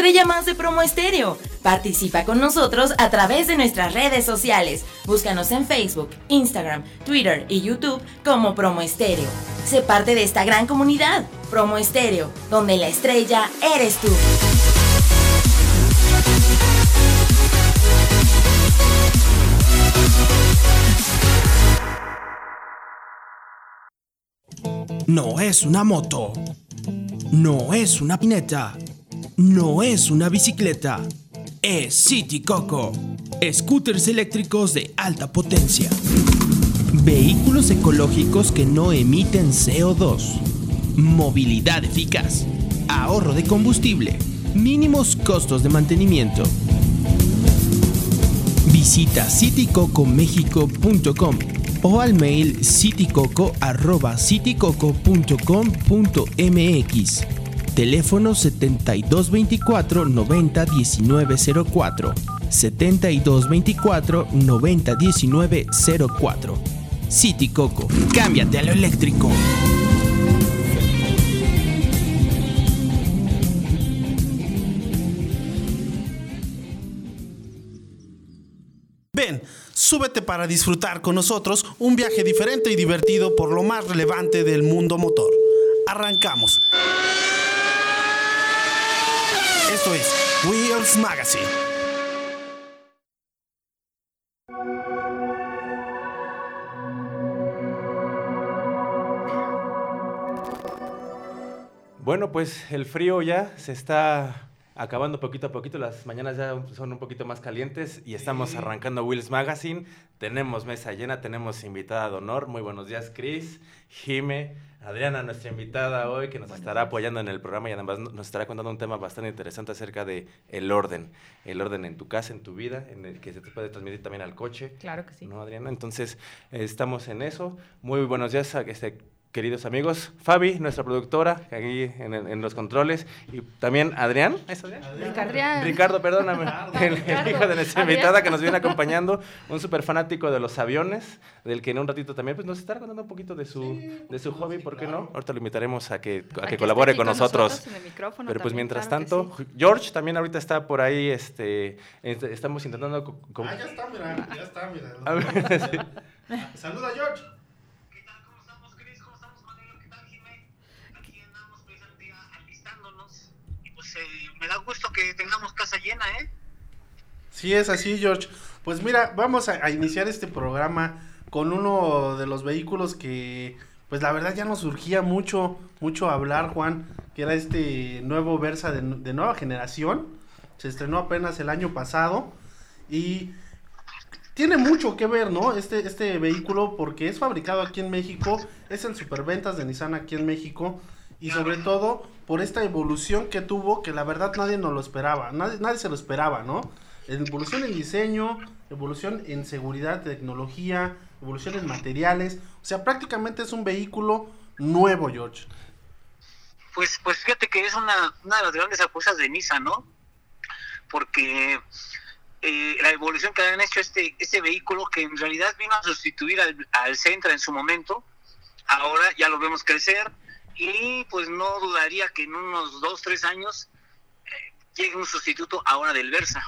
estrella más de Promo Estéreo. Participa con nosotros a través de nuestras redes sociales. Búscanos en Facebook, Instagram, Twitter y YouTube como Promo Estéreo. Sé parte de esta gran comunidad, Promo Estéreo, donde la estrella eres tú. No es una moto. No es una pineta. No es una bicicleta. Es City Coco. Scooters eléctricos de alta potencia. Vehículos ecológicos que no emiten CO2. Movilidad eficaz. Ahorro de combustible. Mínimos costos de mantenimiento. Visita citycocomexico.com o al mail citycoco.citycoco.com.mx. Teléfono 7224 90 1904. 7224 90 1904. City Coco, cámbiate a lo eléctrico. Ven, súbete para disfrutar con nosotros un viaje diferente y divertido por lo más relevante del mundo motor. Arrancamos. Esto es Wheels Magazine. Bueno, pues el frío ya se está acabando poquito a poquito. Las mañanas ya son un poquito más calientes y estamos arrancando Wheels Magazine. Tenemos mesa llena, tenemos invitada de honor. Muy buenos días, Chris, Jime, Adriana, nuestra invitada hoy, que nos estará apoyando en el programa y además nos estará contando un tema bastante interesante acerca de el orden. El orden en tu casa, en tu vida, en el que se te puede transmitir también al coche. Claro que sí. ¿No, Adriana? Entonces, estamos en eso. Muy buenos días a este queridos amigos. Fabi, nuestra productora, aquí en, en los controles. Y también Adrián. ¿Es Adrián? Ricardián. Ricardo, perdóname. el, el hijo de nuestra Adrián. invitada que nos viene acompañando. Un súper fanático de los aviones, del que en un ratito también pues, nos estará contando un poquito de su, de su hobby, ¿por qué no? Ahorita lo invitaremos a que, a que colabore con con nosotros. nosotros en el micrófono Pero pues mientras claro tanto, George también ahorita está por ahí, este, este, estamos intentando... Ah, ya está, mira, ya está, mira. Saluda, George. Me da gusto que tengamos casa llena, ¿eh? Sí, es así, George. Pues mira, vamos a, a iniciar este programa con uno de los vehículos que, pues la verdad ya nos surgía mucho, mucho hablar, Juan, que era este nuevo Versa de, de nueva generación. Se estrenó apenas el año pasado y tiene mucho que ver, ¿no? Este, este vehículo porque es fabricado aquí en México, es el superventas de Nissan aquí en México y sobre todo por esta evolución que tuvo que la verdad nadie nos lo esperaba, nadie, nadie se lo esperaba, ¿no? Evolución en diseño, evolución en seguridad, tecnología, evolución en materiales, o sea, prácticamente es un vehículo nuevo, George. Pues, pues fíjate que es una, de las grandes apuestas de Nissan, ¿no? Porque eh, la evolución que han hecho este, este vehículo, que en realidad vino a sustituir al, al en su momento, ahora ya lo vemos crecer y pues no dudaría que en unos dos, tres años eh, llegue un sustituto ahora del Versa.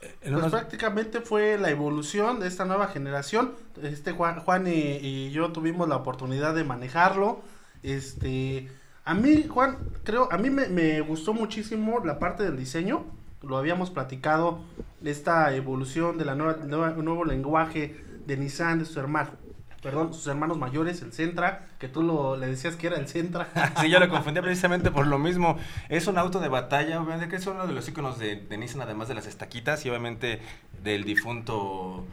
en Pues unos- prácticamente fue la evolución de esta nueva generación. Este Juan, Juan y, y yo tuvimos la oportunidad de manejarlo. Este, a mí, Juan, creo, a mí me, me gustó muchísimo la parte del diseño. Lo habíamos platicado, esta evolución de la nueva, nueva- nuevo lenguaje de Nissan, de sus hermanos, perdón, sus hermanos mayores, el Centra, que tú lo, le decías que era el Centra. Sí, yo lo confundí precisamente por lo mismo. Es un auto de batalla, obviamente, que es uno de los iconos de, de Nissan, además de las estaquitas y obviamente del difunto.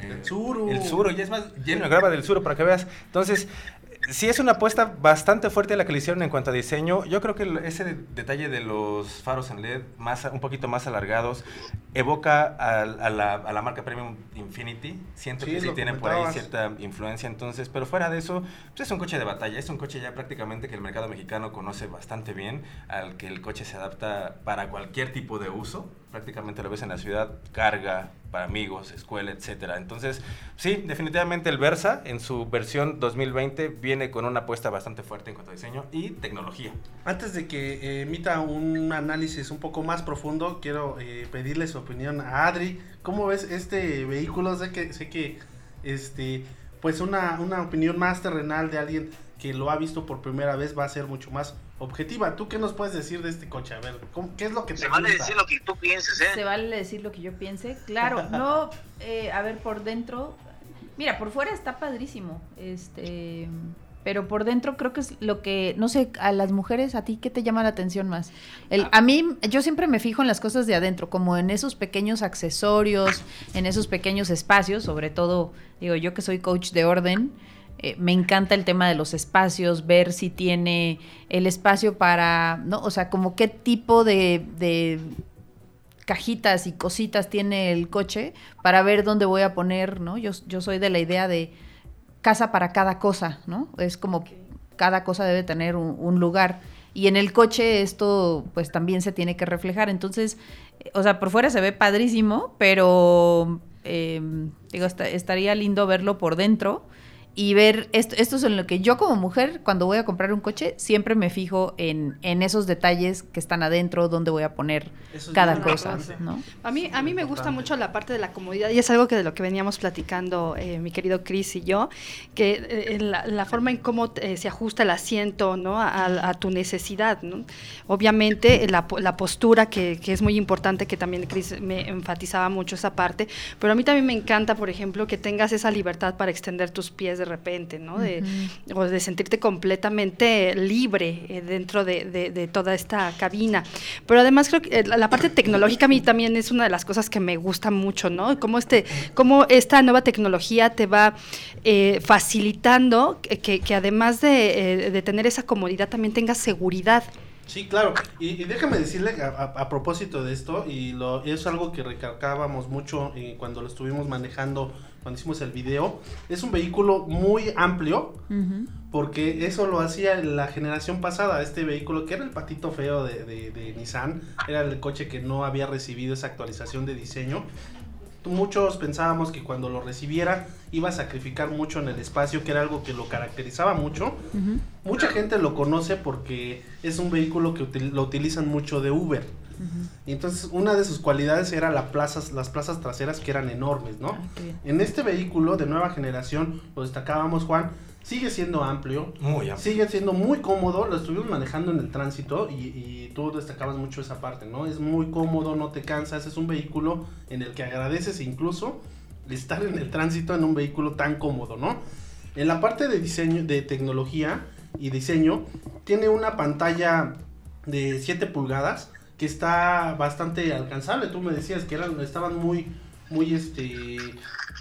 eh, El Tsuru. El Suro, y es más, lleno de grava del Suro para que veas. Entonces, sí es una apuesta bastante fuerte la que le hicieron en cuanto a diseño. Yo creo que ese de- detalle de los faros en LED, más, un poquito más alargados, evoca a, a la, a la marca Premium Infinity. Siento Sí, que sí tiene por ahí cierta influencia. Entonces, pero fuera de eso, pues es un coche de batalla. Es un coche ya prácticamente que el mercado mexicano conoce bastante bien, al que el coche se adapta para cualquier tipo de uso. Prácticamente lo ves en la ciudad, carga, para amigos, escuela, etcétera. Entonces, sí, definitivamente el Versa en su versión 2020 viene con una apuesta bastante fuerte en cuanto a diseño y tecnología. Antes de que eh, emita un análisis un poco más profundo, quiero eh, pedirle su opinión a Adri. ¿Cómo ves este vehículo? Sé que, sé que este, pues una, una opinión más terrenal de alguien que lo ha visto por primera vez va a ser mucho más objetiva. ¿Tú qué nos puedes decir de este coche? A ver, ¿qué es lo que te Se vale decir lo que tú pienses, ¿eh? Se vale decir lo que yo piense. Claro, no, eh, a ver, por dentro, mira, por fuera está padrísimo, este, pero por dentro creo que es lo que, no sé, a las mujeres, ¿a ti qué te llama la atención más? El, a mí, yo siempre me fijo en las cosas de adentro, como en esos pequeños accesorios, en esos pequeños espacios, sobre todo, digo, yo que soy coach de orden, eh, me encanta el tema de los espacios, ver si tiene el espacio para, ¿no? O sea, como qué tipo de, de cajitas y cositas tiene el coche para ver dónde voy a poner, ¿no? Yo, yo soy de la idea de casa para cada cosa, ¿no? Es como cada cosa debe tener un, un lugar. Y en el coche esto pues también se tiene que reflejar. Entonces, eh, o sea, por fuera se ve padrísimo, pero eh, digo, estaría lindo verlo por dentro y ver esto, esto es en lo que yo como mujer cuando voy a comprar un coche siempre me fijo en, en esos detalles que están adentro, dónde voy a poner Eso es cada cosa. ¿no? A mí, a mí me gusta mucho la parte de la comodidad y es algo que de lo que veníamos platicando eh, mi querido Chris y yo, que eh, la, la forma en cómo eh, se ajusta el asiento ¿no? a, a- a tu necesidad. ¿no? Obviamente eh, la, la postura que, que es muy importante, que también Chris me enfatizaba mucho esa parte, pero a mí también me encanta, por ejemplo, que tengas esa libertad para extender tus pies de repente, ¿no? de, o de sentirte completamente libre eh, dentro de, de- de toda esta cabina. Pero además creo que eh, la, parte tecnológica a mí también es una de las cosas que me gusta mucho, ¿no? Cómo, este, cómo esta nueva tecnología te va eh, facilitando que, que- que además de, eh, de tener esa comodidad también tengas seguridad. Sí, claro. Y, y déjame decirle a, a- a propósito de esto, y lo, es algo que recalcábamos mucho eh, cuando lo estuvimos manejando, cuando hicimos el video, es un vehículo muy amplio, porque eso lo hacía la generación pasada, este vehículo que era el patito feo de, de- de Nissan, era el coche que no había recibido esa actualización de diseño. Muchos pensábamos que cuando lo recibiera iba a sacrificar mucho en el espacio, que era algo que lo caracterizaba mucho. Mucha gente lo conoce porque es un vehículo que util- lo utilizan mucho de Uber. Y entonces una de sus cualidades era la plazas, las plazas traseras que eran enormes, ¿no? Ah. En este vehículo de nueva generación, lo destacábamos Juan, sigue siendo amplio, Muy amplio. sigue siendo muy cómodo, lo estuvimos manejando en el tránsito y, y tú destacabas mucho esa parte, ¿no? Es muy cómodo, no te cansas, es un vehículo en el que agradeces incluso estar en el tránsito en un vehículo tan cómodo, ¿no? En la parte de diseño, de tecnología y diseño, tiene una pantalla de 7 pulgadas que está bastante alcanzable. Tú me decías que eran, estaban muy, muy este...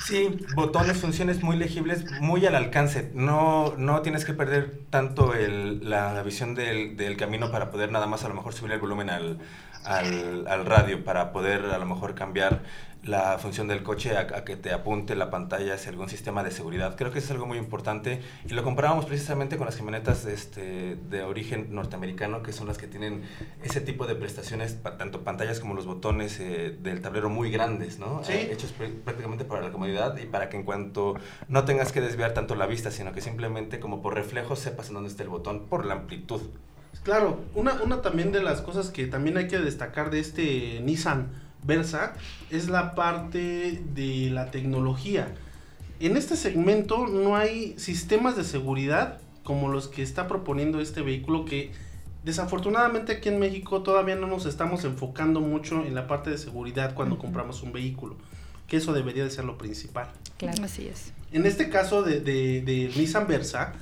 Sí, botones, funciones muy legibles, muy al alcance. No, no tienes que perder tanto el- la, visión del, del camino para poder nada más a lo mejor subir el volumen al, al, al radio, para poder a lo mejor cambiar la función del coche a, a que te apunte la pantalla hacia algún sistema de seguridad. Creo que eso es algo muy importante y lo comparábamos precisamente con las camionetas de, este, de origen norteamericano, que son las que tienen ese tipo de prestaciones, pa- tanto pantallas como los botones eh, del tablero muy grandes, ¿no? Sí. Eh, hechos pr- prácticamente para la comodidad y para que en cuanto no tengas que desviar tanto la vista, sino que simplemente como por reflejo sepas en dónde está el botón por la amplitud. Claro, una, una también de las cosas que también hay que destacar de este Nissan Versa es la parte de la tecnología. En este segmento no hay sistemas de seguridad como los que está proponiendo este vehículo que desafortunadamente aquí en México todavía no nos estamos enfocando mucho en la parte de seguridad cuando compramos un vehículo, que eso debería de ser lo principal. Claro. Así es. En este caso de, de, de Nissan Versa,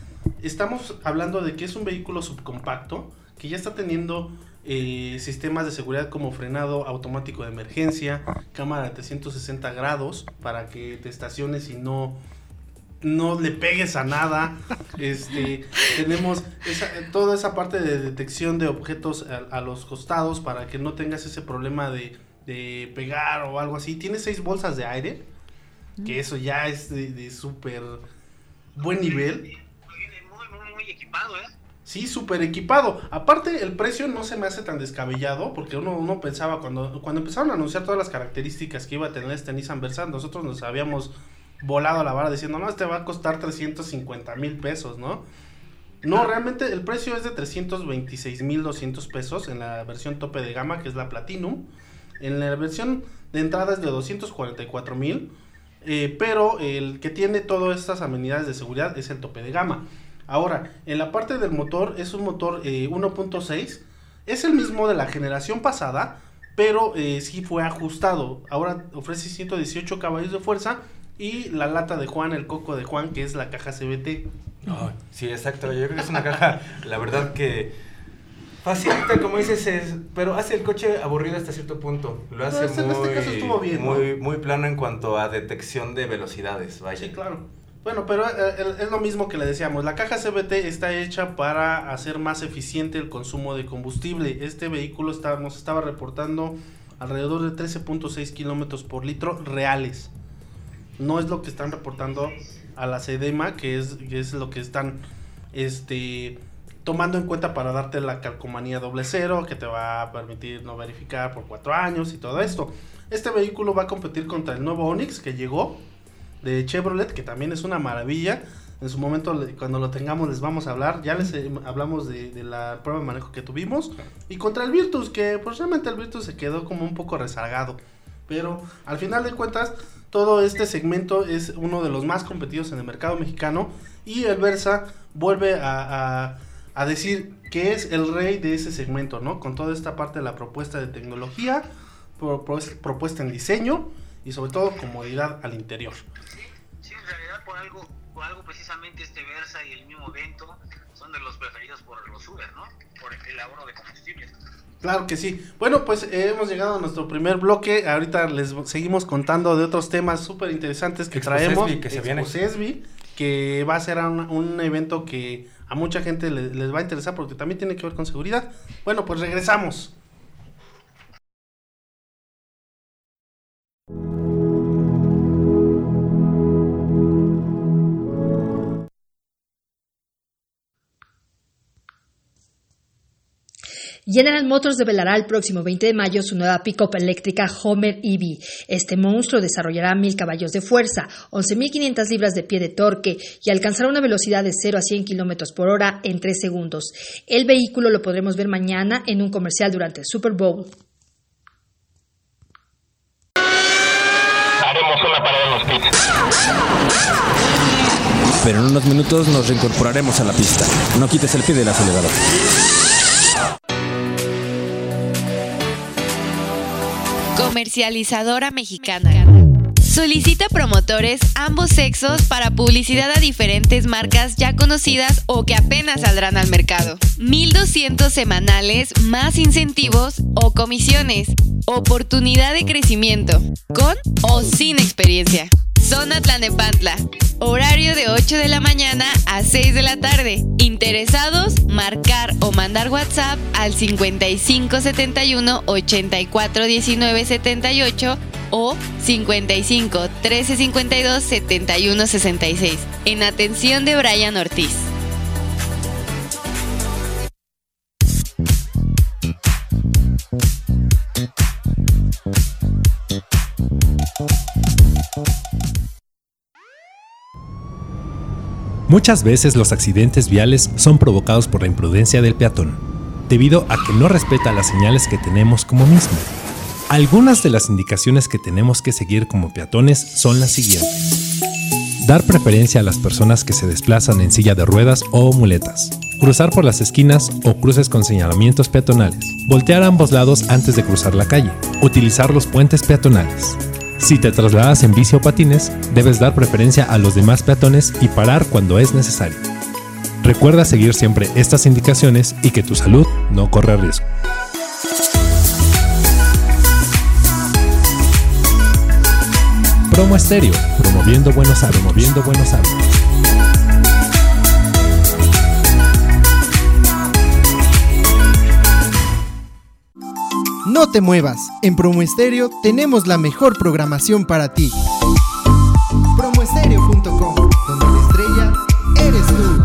estamos hablando de que es un vehículo subcompacto que ya está teniendo eh, sistemas de seguridad como frenado automático de emergencia, cámara de 360 grados para que te estaciones y no no le pegues a nada. Este, tenemos esa- toda esa parte de detección de objetos a, a los costados para que no tengas ese problema de, de pegar o algo así. Tiene seis bolsas de aire, que eso ya es de, de súper buen nivel. Viene muy, muy, muy equipado, ¿eh? Sí, súper equipado. Aparte, el precio no se me hace tan descabellado, porque uno, uno pensaba, cuando, cuando empezaron a anunciar todas las características que iba a tener este Nissan Versa, nosotros nos habíamos volado a la vara diciendo, no, este va a costar 350 mil pesos, ¿no? No, realmente el precio es de 326 mil 200 pesos en la versión tope de gama, que es la Platinum. En la versión de entrada es de 244 mil, eh, pero el que tiene todas estas amenidades de seguridad es el tope de gama. Ahora, en la parte del motor es un motor 1.6. Eh, es el mismo de la generación pasada, pero eh, sí fue ajustado. Ahora ofrece 118 caballos de fuerza y la lata de Juan, el coco de Juan, que es la caja CBT. sí, exacto. Yo creo que es una caja, la verdad que facilita, como dices, es, pero hace el coche aburrido hasta cierto punto. Lo hace este, este bien, muy, muy plano en cuanto a detección de velocidades. Vaya. Sí, claro. Bueno, pero eh, es lo mismo que le decíamos. La caja CBT está hecha para hacer más eficiente el consumo de combustible. Este vehículo está, nos estaba reportando alrededor de 13.6 kilómetros por litro reales. No es lo que están reportando a la SEDEMA, que es, es lo que están este, tomando en cuenta para darte la calcomanía doble cero, que te va a permitir no verificar por cuatro años y todo esto. Este vehículo va a competir contra el nuevo Onix que llegó de Chevrolet, que también es una maravilla. En su momento, cuando lo tengamos, les vamos a hablar. Ya les eh, hablamos de, la prueba de manejo que tuvimos. Y contra el Virtus, que pues el Virtus se quedó como un poco rezagado. Pero al final de cuentas, todo este segmento es uno de los más competidos en el mercado mexicano. Y el Versa vuelve a, a decir que es el rey de ese segmento, ¿no? Con toda esta parte de la propuesta de tecnología, propuesta en diseño y sobre todo comodidad al interior algo, por algo precisamente este Versa y el mismo evento son de los preferidos por los Uber, ¿no? Por el ahorro de combustible. Claro que sí. Bueno, pues eh, hemos llegado a nuestro primer bloque. Ahorita les seguimos contando de otros temas súper interesantes que traemos. que se viene. que va a ser un, evento que a mucha gente les va a interesar porque también tiene que ver con seguridad. Bueno, pues regresamos. General Motors develará el próximo 20 de mayo su nueva pick-up eléctrica Homer EV. Este monstruo desarrollará 1000 caballos de fuerza, 11.500 libras de pie de torque y alcanzará una velocidad de 0 a 100 kilómetros por hora en 3 segundos. El vehículo lo podremos ver mañana en un comercial durante el Super Bowl. Haremos una parada en los pits. Pero en unos minutos nos reincorporaremos a la pista. No quites el pie del acelerador. Comercializadora mexicana. Solicita promotores ambos sexos para publicidad a diferentes marcas ya conocidas o que apenas saldrán al mercado. 1200 semanales más incentivos o comisiones. Oportunidad de crecimiento. Con o sin experiencia. Zona Tlanepantla. Horario de 8 de la mañana a 6 de la tarde. Interesados, marcar o mandar WhatsApp al 5571 84 19 78 o 55 13 52 71 66. En atención de Brian Ortiz. Muchas veces los accidentes viales son provocados por la imprudencia del peatón, debido a que no respeta las señales que tenemos como mismo. Algunas de las indicaciones que tenemos que seguir como peatones son las siguientes. Dar preferencia a las personas que se desplazan en silla de ruedas o muletas. Cruzar por las esquinas o cruces con señalamientos peatonales. Voltear ambos lados antes de cruzar la calle. Utilizar los puentes peatonales. Si te trasladas en bici o patines, debes dar preferencia a los demás peatones y parar cuando es necesario. Recuerda seguir siempre estas indicaciones y que tu salud no corre riesgo. Promo Estéreo, promoviendo buenos hábitos, promoviendo buenos hábitos. No te muevas, en Promo Estéreo tenemos la mejor programación para ti. Donde la estrella eres tú.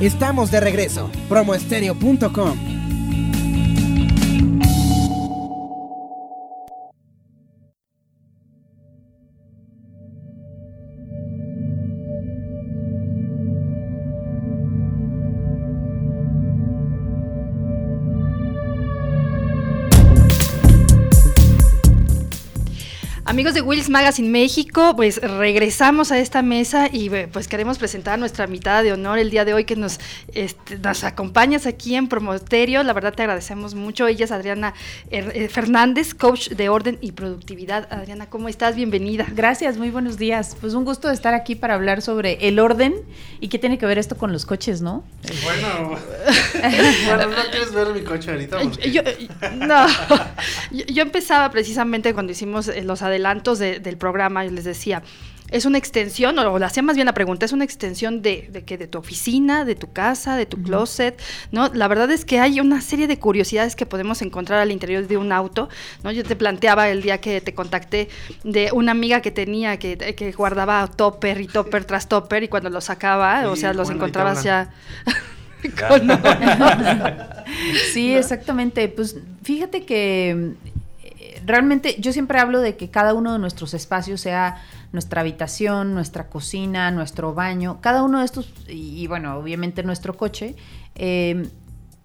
Estamos de regreso. Promoestereo.com. Wills Magazine México, pues regresamos a esta mesa y pues queremos presentar a nuestra invitada de honor el día de hoy que nos, este, nos acompañas aquí en Promoterio. La verdad te agradecemos mucho. Ella es Adriana eh, Fernández, coach de orden y productividad. Adriana, ¿cómo estás? Bienvenida. Gracias, muy buenos días. Pues un gusto estar aquí para hablar sobre el orden y qué tiene que ver esto con los coches, ¿no? Bueno, bueno no quieres ver mi coche ahorita. Yo, no, yo, empezaba precisamente cuando hicimos eh, los adelantos del programa, y les decía, es una extensión, o le hacía más bien la pregunta, es una extensión de, de, que de tu oficina, de tu casa, de tu closet, ¿no? La verdad es que hay una serie de curiosidades que podemos encontrar al interior de un auto, ¿no? Yo te planteaba el día que te contacté de una amiga que tenía, que, que guardaba topper y topper tras topper, y cuando los sacaba, o sea, los encontrabas ya... sí, exactamente. Pues fíjate que realmente yo siempre hablo de que cada uno de nuestros espacios sea nuestra habitación, nuestra cocina, nuestro baño, cada uno de estos, y, bueno, obviamente nuestro coche, em,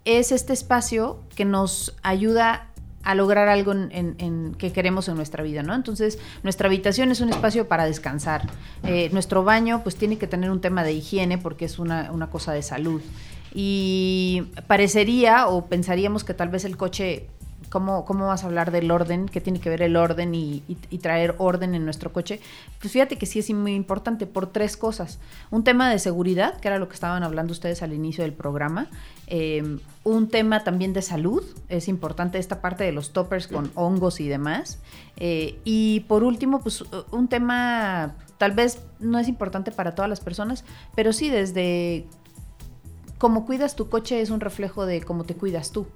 es este espacio que nos ayuda a lograr algo en, que queremos en nuestra vida, ¿no? Entonces, nuestra habitación es un espacio para descansar. Eh, nuestro baño, pues, tiene que tener un tema de higiene porque es una, una cosa de salud. Y parecería o pensaríamos que tal vez el coche ¿Cómo, ¿Cómo vas a hablar del orden? ¿Qué tiene que ver el orden y, traer orden en nuestro coche? Pues fíjate que sí es muy importante por tres cosas. Un tema de seguridad, que era lo que estaban hablando ustedes al inicio del programa. Eh, un tema también de salud, es importante esta parte de los toppers con hongos y demás. Eh, y por último, pues un tema tal vez no es importante para todas las personas, pero sí desde cómo cuidas tu coche es un reflejo de cómo te cuidas tú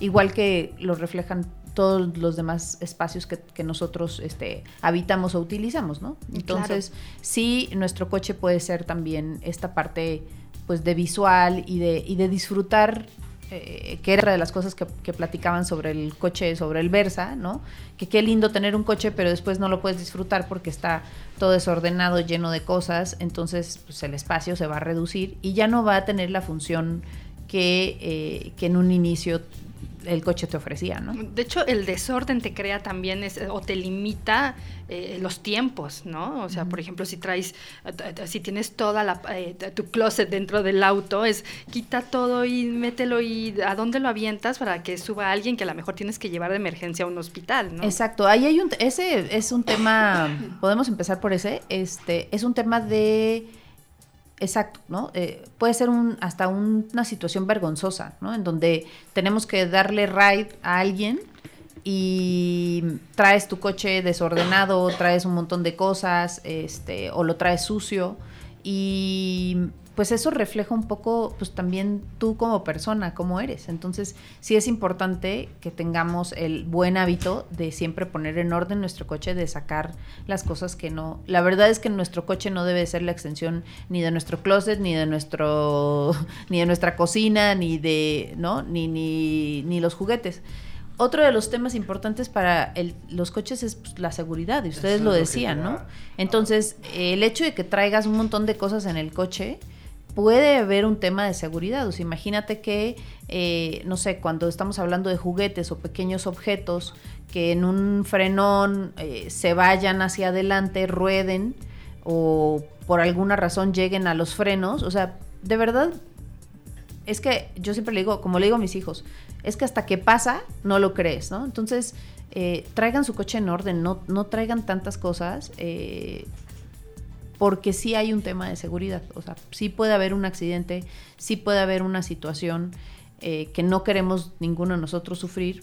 igual que lo reflejan todos los demás espacios que, nosotros este, habitamos o utilizamos, ¿no? Entonces, sí, nuestro coche puede ser también esta parte pues de visual y de, y de disfrutar eh, que era de las cosas que, platicaban sobre el coche, sobre el Versa, ¿no? Que qué lindo tener un coche, pero después no lo puedes disfrutar porque está todo desordenado, lleno de cosas, entonces pues, el espacio se va a reducir y ya no va a tener la función que, eh, que en un inicio el coche te ofrecía, ¿no? De hecho, el desorden te crea también o te limita eh, los tiempos, ¿no? O sea, por ejemplo, si traes, si tienes toda la, eh, tu closet dentro del auto, es quita todo y mételo y a dónde lo avientas para que suba alguien que a lo mejor tienes que llevar de emergencia a un hospital, ¿no? Exacto, ahí hay un, ese es un tema, podemos empezar por ese, este, es un tema de Exacto, ¿no? Eh, puede ser un, hasta una situación vergonzosa, ¿no? En donde tenemos que darle ride a alguien y traes tu coche desordenado, traes un montón de cosas, este, o lo traes sucio y pues eso refleja un poco, pues también tú como persona, cómo eres. Entonces, sí es importante que tengamos el buen hábito de siempre poner en orden nuestro coche, de sacar las cosas que no. La verdad es que nuestro coche no debe ser la extensión ni de nuestro closet, ni de nuestro, ni de nuestra cocina, ni de, ¿no? Ni, ni, ni los juguetes. Otro de los temas importantes para los coches es pues, la seguridad, y ustedes lo decían, ¿no? Entonces, el hecho de que traigas un montón de cosas en el coche, puede haber un tema de seguridad. O sea, imagínate que, eh, no sé, cuando estamos hablando de juguetes o pequeños objetos que en un frenón eh, se vayan hacia adelante, rueden o por alguna razón lleguen a los frenos. O sea, de verdad, es que yo siempre le digo, como le digo a mis hijos, es que hasta que pasa, no lo crees, ¿no? Entonces, eh, traigan su coche en orden, no, no traigan tantas cosas porque sí hay un tema de seguridad. O sea, sí puede haber un accidente, sí puede haber una situación eh, que no queremos ninguno de nosotros sufrir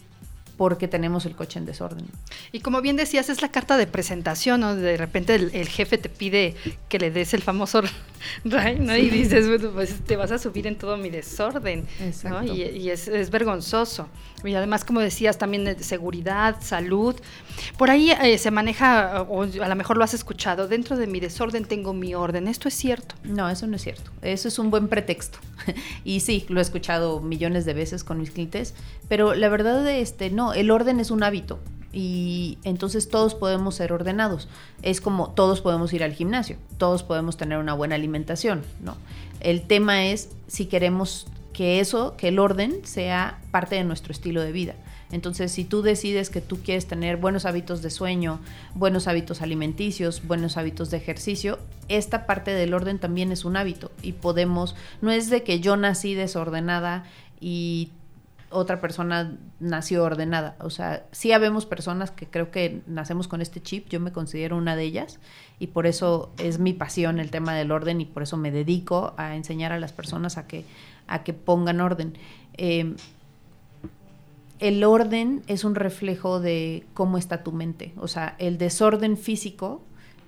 porque tenemos el coche en desorden. Y como bien decías, es la carta de presentación, ¿no? De repente el, jefe te pide que le des el famoso Right, ¿no? Y dices, bueno, pues te vas a subir en todo mi desorden. Y, y es, es vergonzoso. Y además, como decías, también de seguridad, salud. Por ahí eh, se maneja, o a lo mejor lo has escuchado, dentro de mi desorden tengo mi orden. ¿Esto es cierto? No, eso no es cierto. Eso es un buen pretexto. y sí, lo he escuchado millones de veces con mis clientes, pero la verdad, este, no, el orden es un hábito y entonces todos podemos ser ordenados. Es como todos podemos ir al gimnasio, todos podemos tener una buena alimentación, ¿no? El tema es si queremos que eso, que el orden sea parte de nuestro estilo de vida. Entonces, si tú decides que tú quieres tener buenos hábitos de sueño, buenos hábitos alimenticios, buenos hábitos de ejercicio, esta parte del orden también es un hábito y podemos, no es de que yo nací desordenada y otra persona nació ordenada. O sea, sí habemos personas que creo que nacemos con este chip, yo me considero una de ellas y por eso es mi pasión el tema del orden y por eso me dedico a enseñar a las personas a que, a que pongan orden. Eh, el orden es un reflejo de cómo está tu mente. O sea, el desorden físico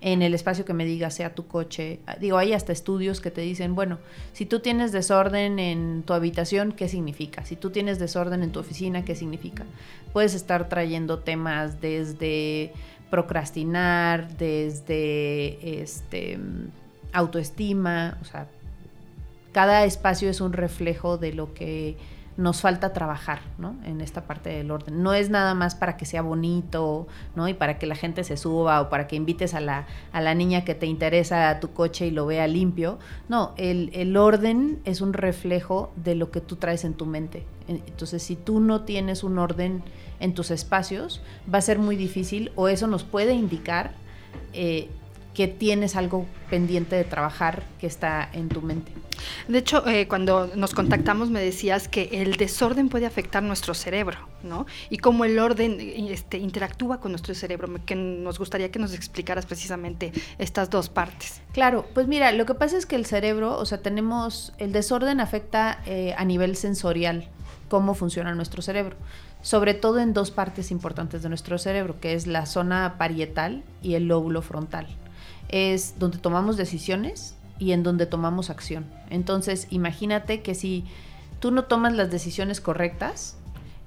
en el espacio que me digas, sea tu coche. Digo, hay hasta estudios que te dicen, bueno, si tú tienes desorden en tu habitación, ¿qué significa? Si tú tienes desorden en tu oficina, ¿qué significa? Puedes estar trayendo temas desde procrastinar, desde este autoestima, o sea, cada espacio es un reflejo de lo que nos falta trabajar, ¿no? En esta parte del orden. No es nada más para que sea bonito, ¿no? Y para que la gente se suba o para que invites a la, a la niña que te interesa a tu coche y lo vea limpio. No, el, el orden es un reflejo de lo que tú traes en tu mente. Entonces, si tú no tienes un orden en tus espacios, va a ser muy difícil o eso nos puede indicar eh, que tienes algo pendiente de trabajar que está en tu mente. De hecho, eh, cuando nos contactamos me decías que el desorden puede afectar nuestro cerebro, ¿no? Y cómo el orden este, interactúa con nuestro cerebro, que nos gustaría que nos explicaras precisamente estas dos partes. Claro, pues mira, lo que pasa es que el cerebro, o sea, tenemos, el desorden afecta eh, a nivel sensorial cómo funciona nuestro cerebro, sobre todo en dos partes importantes de nuestro cerebro, que es la zona parietal y el lóbulo frontal. Es donde tomamos decisiones y en donde tomamos acción. Entonces, imagínate que si tú no tomas las decisiones correctas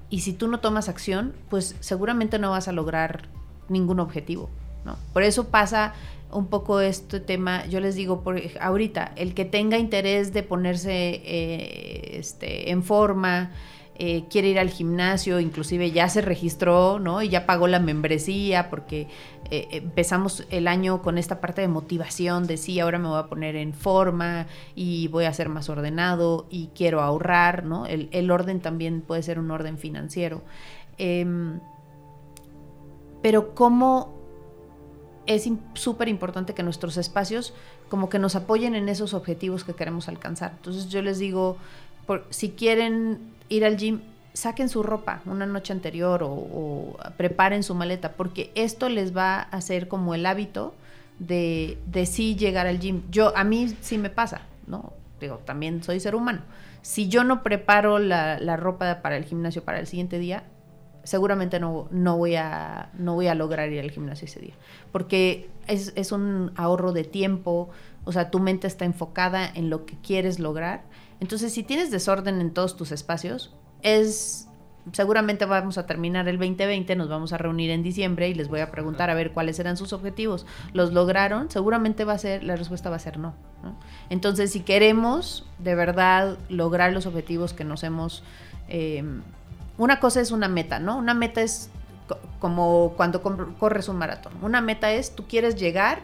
y si tú no tomas acción, pues seguramente no vas a lograr ningún objetivo. ¿no? Por eso pasa un poco este tema, yo les digo por ahorita, el que tenga interés de ponerse eh, este, en forma, eh, quiere ir al gimnasio, inclusive ya se registró, ¿no? Y ya pagó la membresía porque eh, empezamos el año con esta parte de motivación, de sí, ahora me voy a poner en forma y voy a ser más ordenado y quiero ahorrar, ¿no? El, el orden también puede ser un orden financiero. Eh, pero cómo es súper importante que nuestros espacios como que nos apoyen en esos objetivos que queremos alcanzar. Entonces yo les digo, si quieren ir al gym, saquen su ropa una noche anterior o, preparen su maleta, porque esto les va a hacer como el hábito de, de sí llegar al gym. Yo, a mí sí me pasa, ¿no? Digo, también soy ser humano. Si yo no preparo la, la ropa para el gimnasio para el siguiente día, seguramente no, no, voy a, no voy a lograr ir al gimnasio ese día. Porque es, es un ahorro de tiempo, o sea, tu mente está enfocada en lo que quieres lograr. Entonces, si tienes desorden en todos tus espacios, es seguramente vamos a terminar el 2020, nos vamos a reunir en diciembre y les voy a preguntar a ver cuáles eran sus objetivos. ¿Los lograron? Seguramente va a ser, la respuesta va a ser no. ¿no? Entonces, si queremos de verdad lograr los objetivos que nos hemos... Eh, una cosa es una meta, ¿no? Una meta es como cuando corres un maratón. Una meta es, tú quieres llegar,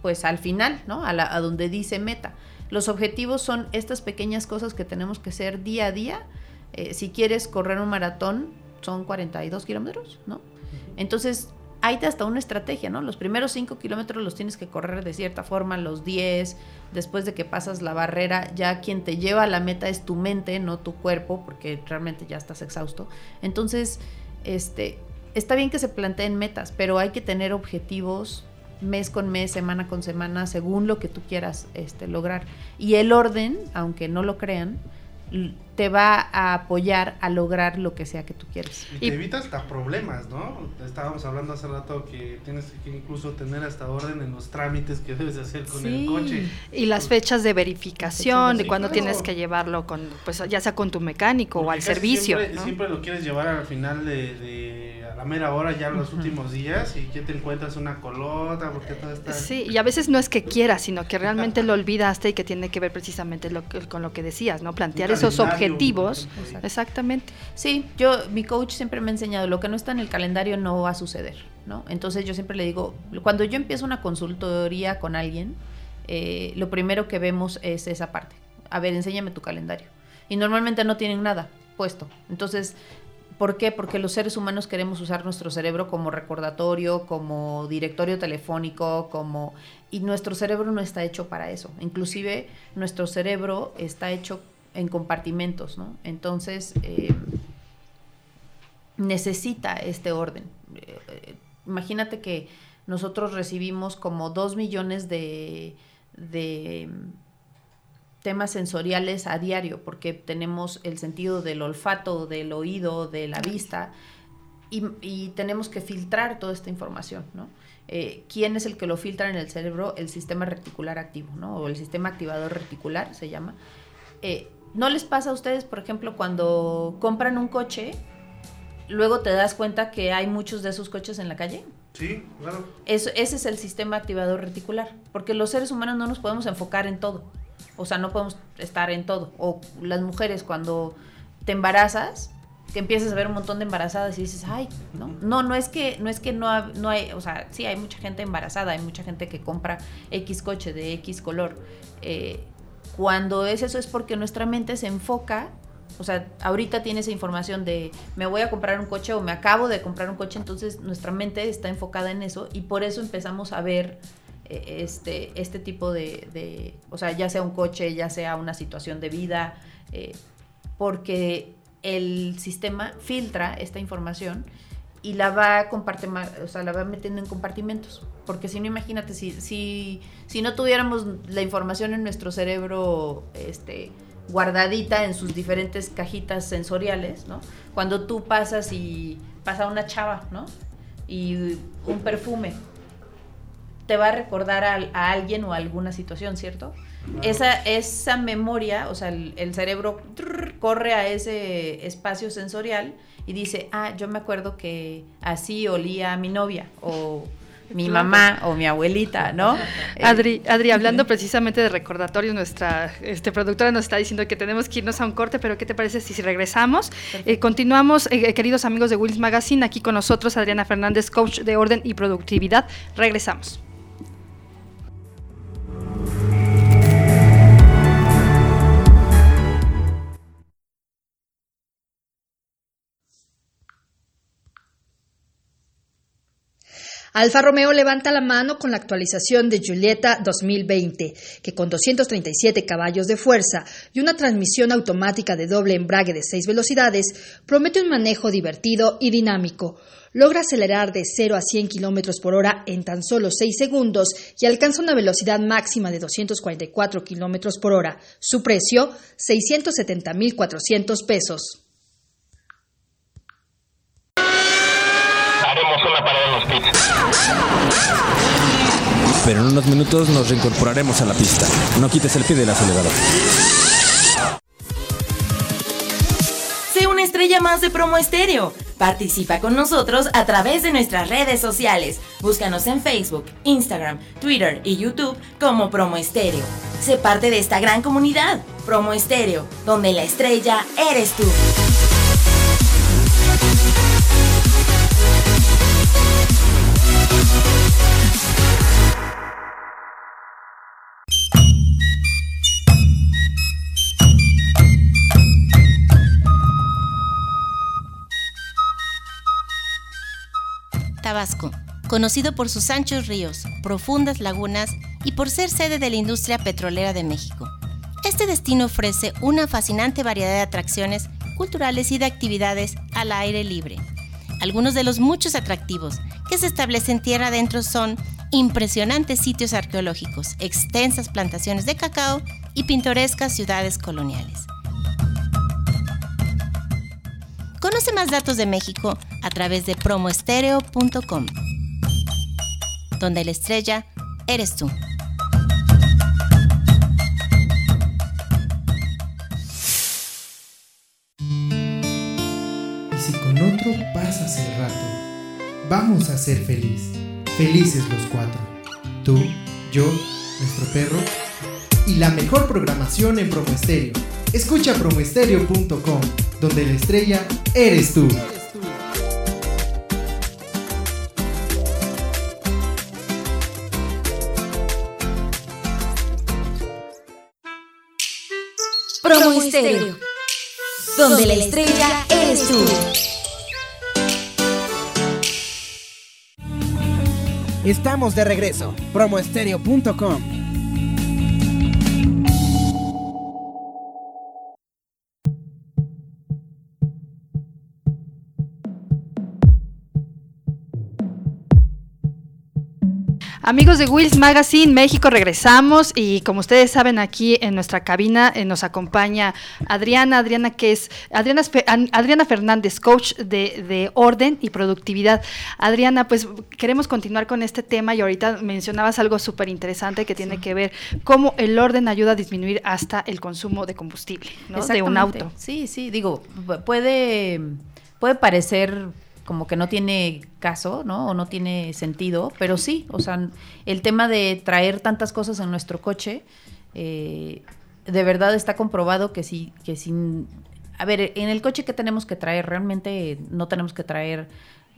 pues al final, ¿no? A, la, a donde dice meta. Los objetivos son estas pequeñas cosas que tenemos que hacer día a día. Eh, si quieres correr un maratón, son 42 kilómetros, ¿no? Entonces, hay hasta una estrategia, ¿no? Los primeros 5 kilómetros los tienes que correr de cierta forma, los 10, después de que pasas la barrera, ya quien te lleva a la meta es tu mente, no tu cuerpo, porque realmente ya estás exhausto. Entonces, este, está bien que se planteen metas, pero hay que tener objetivos mes con mes, semana con semana, según lo que tú quieras este, lograr. Y el orden, aunque no lo crean, te va a apoyar a lograr lo que sea que tú quieres. Y te evita hasta problemas, ¿no? Estábamos hablando hace rato que tienes que incluso tener hasta orden en los trámites que debes hacer con el coche. Y las fechas de verificación, de cuándo claro. tienes que llevarlo con, pues ya sea con tu mecánico o al servicio. Siempre, ¿no? siempre lo quieres llevar al final de, de- a la mera hora, ya en los últimos días, y ya te encuentras una colota, porque todo está... Sí, y a veces no es que quieras, sino que realmente lo olvidaste y que tiene que ver precisamente lo que- con lo que decías, ¿no? Plantear esos calendario, objetivos. Exacto. Exactamente. Sí, yo, mi coach siempre me ha enseñado, lo que no está en el calendario no va a suceder, ¿no? Entonces yo siempre le digo, cuando yo empiezo una consultoría con alguien, eh, lo primero que vemos es esa parte. A ver, enséñame tu calendario. Y normalmente no tienen nada puesto. Entonces, ¿por qué? Porque los seres humanos queremos usar nuestro cerebro como recordatorio, como directorio telefónico, como... Y nuestro cerebro no está hecho para eso. Inclusive nuestro cerebro está hecho en compartimentos, ¿no? Entonces, eh, necesita este orden. Eh, imagínate que nosotros recibimos como dos millones de, de temas sensoriales a diario, porque tenemos el sentido del olfato, del oído, de la vista, y, y tenemos que filtrar toda esta información, ¿no? Eh, ¿Quién es el que lo filtra en el cerebro? El sistema reticular activo, ¿no? O el sistema activador reticular se llama. Eh, ¿No les pasa a ustedes, por ejemplo, cuando compran un coche, luego te das cuenta que hay muchos de esos coches en la calle? Sí, claro. Eso, ese es el sistema activador reticular, porque los seres humanos no nos podemos enfocar en todo, o sea, no podemos estar en todo. O las mujeres cuando te embarazas, que empiezas a ver un montón de embarazadas y dices, ay, no, no, no es que, no es que no, no hay, o sea, sí hay mucha gente embarazada, hay mucha gente que compra X coche de X color. Eh, cuando es eso es porque nuestra mente se enfoca o sea, ahorita tiene esa información de me voy a comprar un coche o me acabo de comprar un coche, entonces nuestra mente está enfocada en eso y por eso empezamos a ver eh, este, este tipo de, o sea, ya sea un coche, ya sea una situación de vida, eh, porque el sistema filtra esta información y la va compartima- o sea, la va metiendo en compartimentos. Porque si no, imagínate, si, si, si no tuviéramos la información en nuestro cerebro este, guardadita en sus diferentes cajitas sensoriales, ¿no? Cuando tú pasas y pasa una chava, ¿no? Y un perfume, te va a recordar a, a alguien o a alguna situación, ¿cierto? Esa, esa memoria, o sea, el, el cerebro corre a ese espacio sensorial y dice, ah, yo me acuerdo que así olía mi novia o mi mamá o mi abuelita, ¿no? Eh, Adri, Adri, hablando precisamente de recordatorios, nuestra este, productora nos está diciendo que tenemos que irnos a un corte, pero ¿qué te parece si regresamos? Eh, continuamos, eh, queridos amigos de Wills Magazine, aquí con nosotros Adriana Fernández, coach de orden y productividad. Regresamos. Alfa Romeo levanta la mano con la actualización de Giulietta 2020, que con 237 caballos de fuerza y una transmisión automática de doble embrague de 6 velocidades, promete un manejo divertido y dinámico. Logra acelerar de 0 a 100 kilómetros por hora en tan solo 6 segundos y alcanza una velocidad máxima de 244 kilómetros por hora. Su precio, 670,400 pesos. Haremos una parada en los pits. Pero en unos minutos nos reincorporaremos a la pista. No quites el pie del acelerador. Sé una estrella más de Promo Estéreo. Participa con nosotros a través de nuestras redes sociales. Búscanos en Facebook, Instagram, Twitter y YouTube como Promo Estéreo. Sé parte de esta gran comunidad, Promo Estéreo, donde la estrella eres tú. Tabasco, conocido por sus anchos ríos, profundas lagunas y por ser sede de la industria petrolera de México. Este destino ofrece una fascinante variedad de atracciones culturales y de actividades al aire libre. Algunos de los muchos atractivos que se establecen tierra adentro son impresionantes sitios arqueológicos, extensas plantaciones de cacao y pintorescas ciudades coloniales. Conoce más datos de México a través de promoestereo.com, donde la estrella eres tú. Y si con otro pasas el rato, vamos a ser feliz, felices los cuatro. Tú, yo, nuestro perro y la mejor programación en Promoestereo. Escucha promoestereo.com, donde la estrella eres tú. Promo Estéreo, donde la estrella eres tú. Estamos de regreso. Promoestereo.com. Amigos de Wills Magazine México, regresamos y como ustedes saben aquí en nuestra cabina eh, nos acompaña Adriana, Adriana que es Adriana, Adriana Fernández, coach de, de orden y productividad. Adriana, pues queremos continuar con este tema y ahorita mencionabas algo súper interesante que tiene que ver cómo el orden ayuda a disminuir hasta el consumo de combustible ¿no? de un auto. Sí, sí, digo, pu- puede, puede parecer como que no tiene caso, ¿no? O no tiene sentido, pero sí, o sea, el tema de traer tantas cosas en nuestro coche, eh, de verdad está comprobado que sí, que sin... A ver, en el coche que tenemos que traer, realmente no tenemos que traer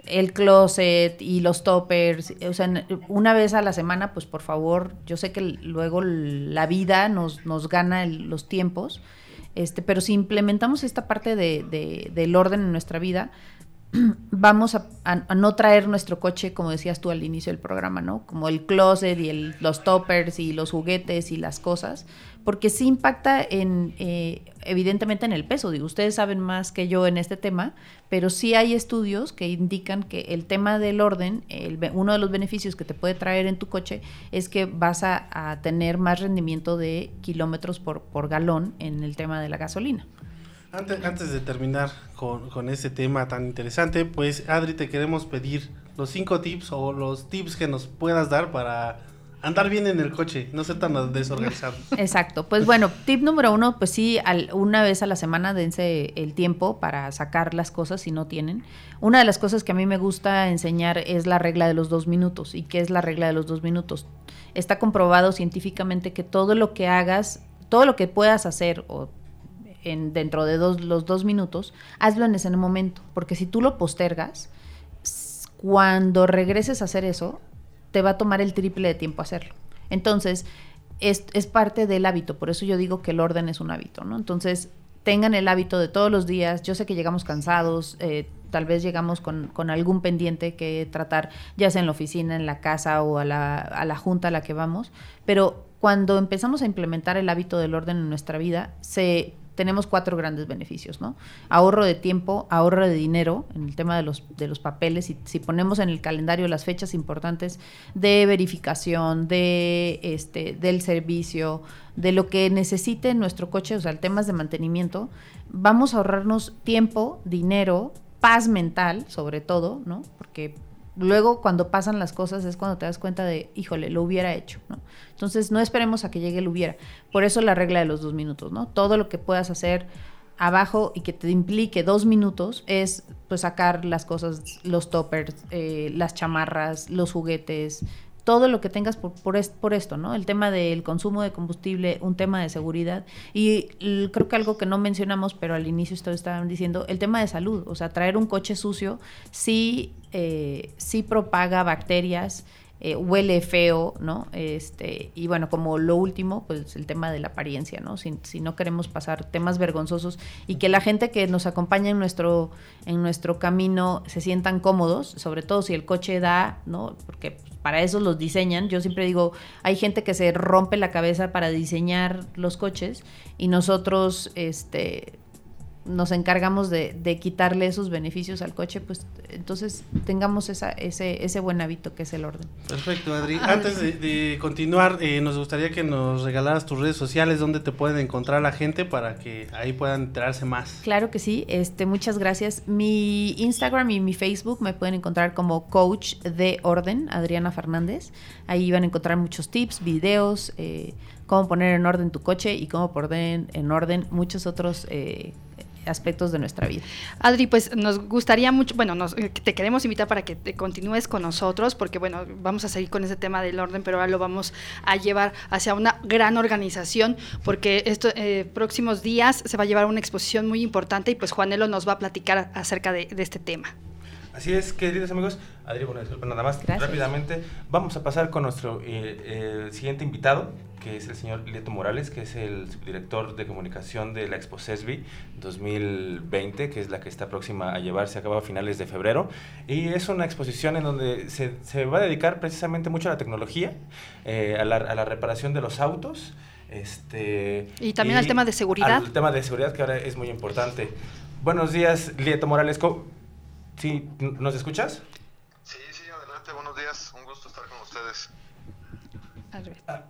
el closet y los toppers, o sea, una vez a la semana, pues por favor, yo sé que luego la vida nos, nos gana los tiempos, este, pero si implementamos esta parte de, de- del orden en nuestra vida, vamos a, no traer nuestro coche, como decías tú al inicio del programa, ¿no? Como el closet y el- los toppers y los juguetes y las cosas, porque sí impacta en, eh, evidentemente en el peso. Ustedes saben más que yo en este tema, pero sí hay estudios que indican que el tema del orden, uno de los beneficios que te puede traer en tu coche es que vas a, a tener más rendimiento de kilómetros por, por galón en el tema de la gasolina. Antes, antes de terminar con, con este tema tan interesante, pues Adri, te queremos pedir los cinco tips o los tips que nos puedas dar para andar bien en el coche, no ser tan desorganizado. Exacto. Pues bueno, tip número uno, pues sí, al- una vez a la semana dense el tiempo para sacar las cosas si no tienen. Una de las cosas que a mí me gusta enseñar es la regla de los dos minutos. ¿Y qué es la regla de los dos minutos? Está comprobado científicamente que todo lo que hagas, todo lo que puedas hacer o en, dentro de dos, los dos minutos, hazlo en ese momento. Porque si tú lo postergas, cuando regreses a hacer eso, te va a tomar el triple de tiempo hacerlo. Entonces, es, es parte del hábito, por eso yo digo que el orden es un hábito, ¿no? Entonces, tengan el hábito de todos los días, yo sé que llegamos cansados, eh, tal vez llegamos con, con algún pendiente que tratar, ya sea en la oficina, en la casa o a la, a la junta a la que vamos, pero cuando empezamos a implementar el hábito del orden en nuestra vida, se tenemos cuatro grandes beneficios, ¿no? Ahorro de tiempo, ahorro de dinero en el tema de los, de los papeles. Y si ponemos en el calendario las fechas importantes de verificación, de este, del servicio, de lo que necesite nuestro coche, o sea, temas de mantenimiento, vamos a ahorrarnos tiempo, dinero, paz mental, sobre todo, ¿no? Porque luego cuando pasan las cosas es cuando te das cuenta de, híjole, lo hubiera hecho, ¿no? Entonces no esperemos a que llegue el hubiera. Por eso la regla de los dos minutos, ¿no? Todo lo que puedas hacer abajo y que te implique dos minutos es pues sacar las cosas, los toppers, eh, las chamarras, los juguetes, todo lo que tengas por, por, est- por esto, ¿no? El tema del consumo de combustible, un tema de seguridad y creo que algo que no mencionamos, pero al inicio ustedes estaban diciendo, el tema de salud, o sea, traer un coche sucio sí, eh, sí propaga bacterias, eh, huele feo, ¿no? Este, y bueno, como lo último, pues el tema de la apariencia, ¿no? Si, si no queremos pasar temas vergonzosos y que la gente que nos acompaña en nuestro, en nuestro camino se sientan cómodos, sobre todo si el coche da, ¿no? Porque para eso los diseñan. Yo siempre digo, hay gente que se rompe la cabeza para diseñar los coches y nosotros, este, nos encargamos de, de, quitarle esos beneficios al coche, pues entonces tengamos esa, ese, ese buen hábito que es el orden. Perfecto, Adri. Antes de, de continuar, eh, nos gustaría que nos regalaras tus redes sociales, donde te pueden encontrar la gente para que ahí puedan enterarse más. Claro que sí, este, muchas gracias. Mi Instagram y mi Facebook me pueden encontrar como coach de orden, Adriana Fernández. Ahí van a encontrar muchos tips, videos, eh, cómo poner en orden tu coche y cómo poner en orden muchos otros eh, aspectos de nuestra vida. Adri, pues nos gustaría mucho, bueno, nos, eh, te queremos invitar para que te continúes con nosotros, porque bueno, vamos a seguir con ese tema del orden, pero ahora lo vamos a llevar hacia una gran organización, porque estos eh, próximos días se va a llevar una exposición muy importante y pues Juanelo nos va a platicar acerca de, de este tema. Así es, queridos amigos. Adri, bueno, disculpen nada más. Gracias. Rápidamente, vamos a pasar con nuestro eh, eh, siguiente invitado, que es el señor Lieto Morales, que es el subdirector de comunicación de la Expo CESBI 2020, que es la que está próxima a llevarse a cabo a finales de febrero. Y es una exposición en donde se, se va a dedicar precisamente mucho a la tecnología, eh, a, la, a, la, reparación de los autos. Este, y también y al tema de seguridad. Al tema de seguridad, que ahora es muy importante. Buenos días, Lieto Morales. Sí, ¿nos escuchas? Sí, sí, adelante, buenos días, un gusto estar con ustedes. Ah.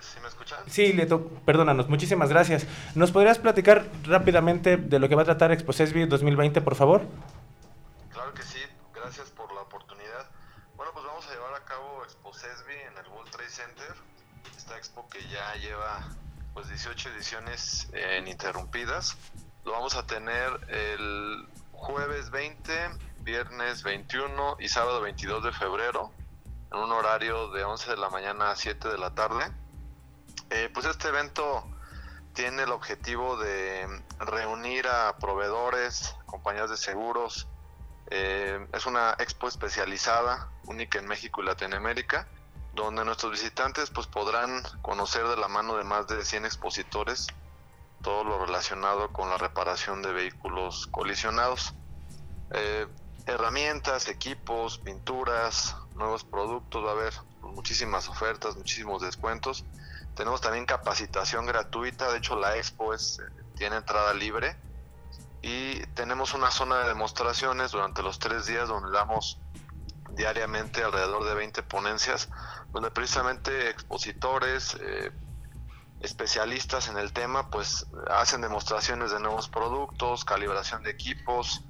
Amables, ¿sí me escuchan? Sí, Lieto, perdónanos, muchísimas gracias. ¿Nos podrías platicar rápidamente de lo que va a tratar ExpoSesbi 2020, por favor? Claro que sí, gracias por la oportunidad. Bueno, pues vamos a llevar a cabo ExpoSesbi en el World Trade Center, esta expo que ya lleva pues 18 ediciones eh, ininterrumpidas. Lo vamos a tener el jueves 20, viernes 21 y sábado 22 de febrero, en un horario de 11 de la mañana a 7 de la tarde. Eh, pues este evento tiene el objetivo de reunir a proveedores, compañías de seguros. Eh, es una expo especializada, única en México y Latinoamérica, donde nuestros visitantes pues podrán conocer de la mano de más de 100 expositores todo lo relacionado con la reparación de vehículos colisionados. Eh, herramientas, equipos, pinturas, nuevos productos, va a haber muchísimas ofertas, muchísimos descuentos. Tenemos también capacitación gratuita, de hecho la expo es, tiene entrada libre. Y tenemos una zona de demostraciones durante los tres días donde damos diariamente alrededor de 20 ponencias, donde precisamente expositores, eh, especialistas en el tema pues hacen demostraciones de nuevos productos, calibración de equipos.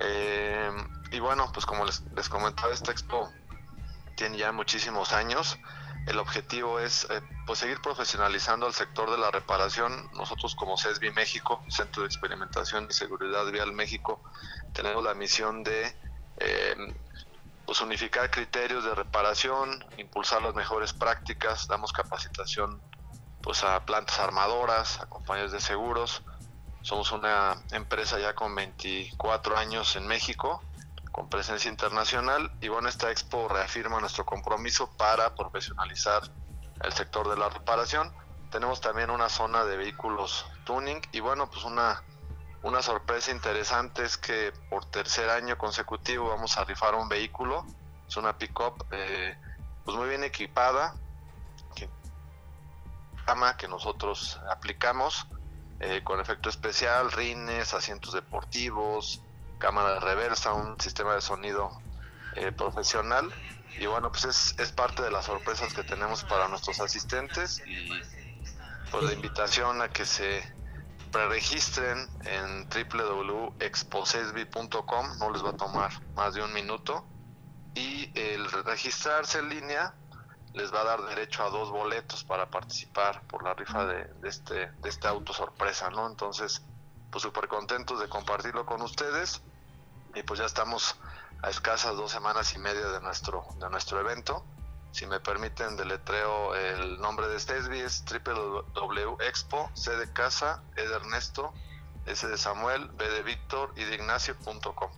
Eh, y bueno pues como les, les, comentaba esta expo tiene ya muchísimos años el objetivo es eh, pues seguir profesionalizando al sector de la reparación nosotros como CESBI México Centro de Experimentación y Seguridad Vial México tenemos la misión de eh, unificar criterios de reparación impulsar las mejores prácticas damos capacitación pues a plantas armadoras, a compañías de seguros. Somos una empresa ya con 24 años en México, con presencia internacional y bueno, esta expo reafirma nuestro compromiso para profesionalizar el sector de la reparación. Tenemos también una zona de vehículos tuning y bueno, pues una, una sorpresa interesante es que por tercer año consecutivo vamos a rifar un vehículo, es una pick-up eh, pues muy bien equipada, que nosotros aplicamos eh, con efecto especial, rines, asientos deportivos, cámara reversa, un sistema de sonido eh, profesional. Y bueno, pues es, parte de las sorpresas que tenemos para nuestros asistentes y pues la invitación a que se preregistren en www.exposesbi.com, no les va a tomar más de un minuto. Y el registrarse en línea les va a dar derecho a dos boletos para participar por la rifa de este de este auto sorpresa, ¿no? Entonces, pues súper contentos de compartirlo con ustedes y pues ya estamos a escasas dos semanas y media de nuestro de nuestro evento. Si me permiten, deletreo el nombre de Stesby es www.expo, C de casa, E de Ernesto, S de Samuel, B de Víctor y de Ignacio.com.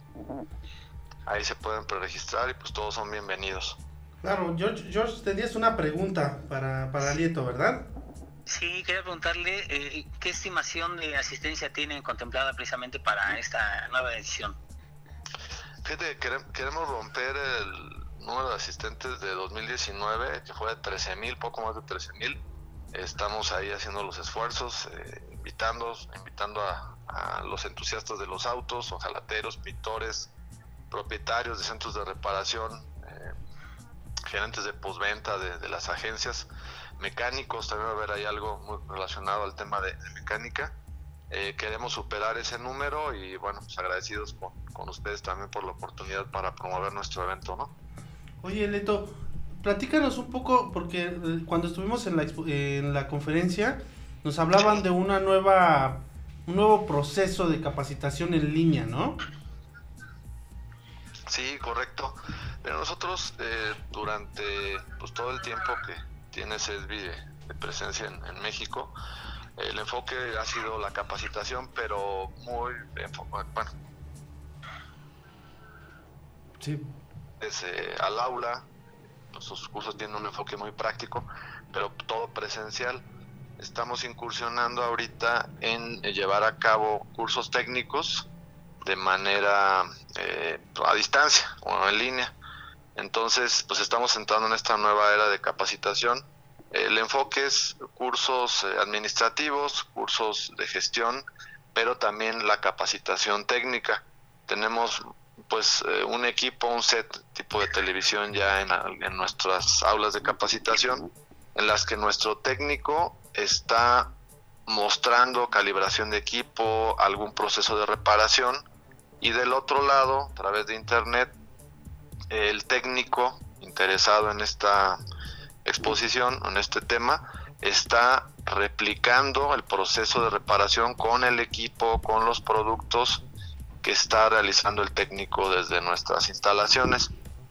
Ahí se pueden preregistrar y pues todos son bienvenidos. Claro, George, George tenías una pregunta para, para Lieto, ¿verdad? Sí, quería preguntarle eh, qué estimación de asistencia tienen contemplada precisamente para esta nueva edición. Fíjate, queremos romper el número de asistentes de 2019, que fue de 13 mil, poco más de 13 mil. Estamos ahí haciendo los esfuerzos, eh, invitando, invitando a, los entusiastas de los autos, ojalateros, pintores, propietarios de centros de reparación, eh, gerentes de postventa de, de, las agencias, mecánicos, también va a haber ahí algo muy relacionado al tema de, de mecánica. Eh, queremos superar ese número y bueno, pues agradecidos con, con, ustedes también por la oportunidad para promover nuestro evento, ¿no? Oye, Leto, platícanos un poco, porque eh, cuando estuvimos en la, en la conferencia nos hablaban de una nueva, un nuevo proceso de capacitación en línea, ¿no? Sí, correcto. Pero nosotros eh, durante pues, todo el tiempo que tiene CESBI de, de presencia en, en, México, el enfoque ha sido la capacitación, pero muy enfocado, bueno, sí. desde al aula, nuestros cursos tienen un enfoque muy práctico, pero todo presencial. Estamos incursionando ahorita en llevar a cabo cursos técnicos de manera eh, a distancia o en línea. Entonces, pues estamos entrando en esta nueva era de capacitación. El enfoque es cursos eh, administrativos, cursos de gestión, pero también la capacitación técnica. Tenemos pues eh, un equipo, un set tipo de televisión ya en, en nuestras aulas de capacitación, en las que nuestro técnico está mostrando calibración de equipo, algún proceso de reparación y del otro lado, a través de internet, el técnico interesado en esta exposición, en este tema, está replicando el proceso de reparación con el equipo, con los productos que está realizando el técnico desde nuestras instalaciones.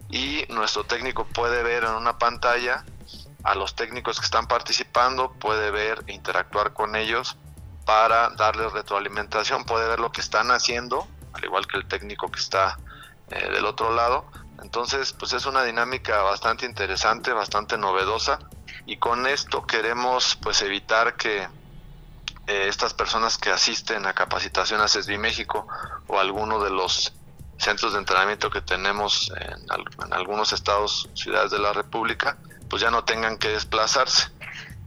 Y nuestro técnico puede ver en una pantalla a los técnicos que están participando, puede ver e interactuar con ellos para darles retroalimentación, puede ver lo que están haciendo, al igual que el técnico que está eh, del otro lado. Entonces, pues es una dinámica bastante interesante, bastante novedosa y con esto queremos pues evitar que eh, estas personas que asisten a capacitación a CESBI México o alguno de los centros de entrenamiento que tenemos en, en algunos estados, ciudades de la República, pues ya no tengan que desplazarse.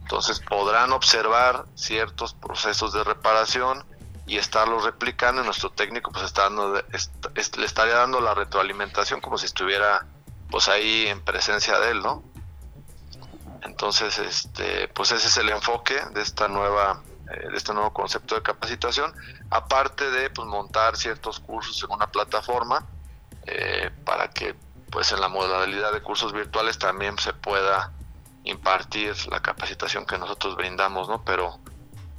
Entonces podrán observar ciertos procesos de reparación y estarlos replicando y nuestro técnico pues está dando, le estaría dando la retroalimentación como si estuviera pues ahí en presencia de él, ¿no? Entonces, este, pues ese es el enfoque de esta nueva eh, de este nuevo concepto de capacitación, aparte de pues montar ciertos cursos en una plataforma eh, para que pues en la modalidad de cursos virtuales también se pueda impartir la capacitación que nosotros brindamos, ¿no? Pero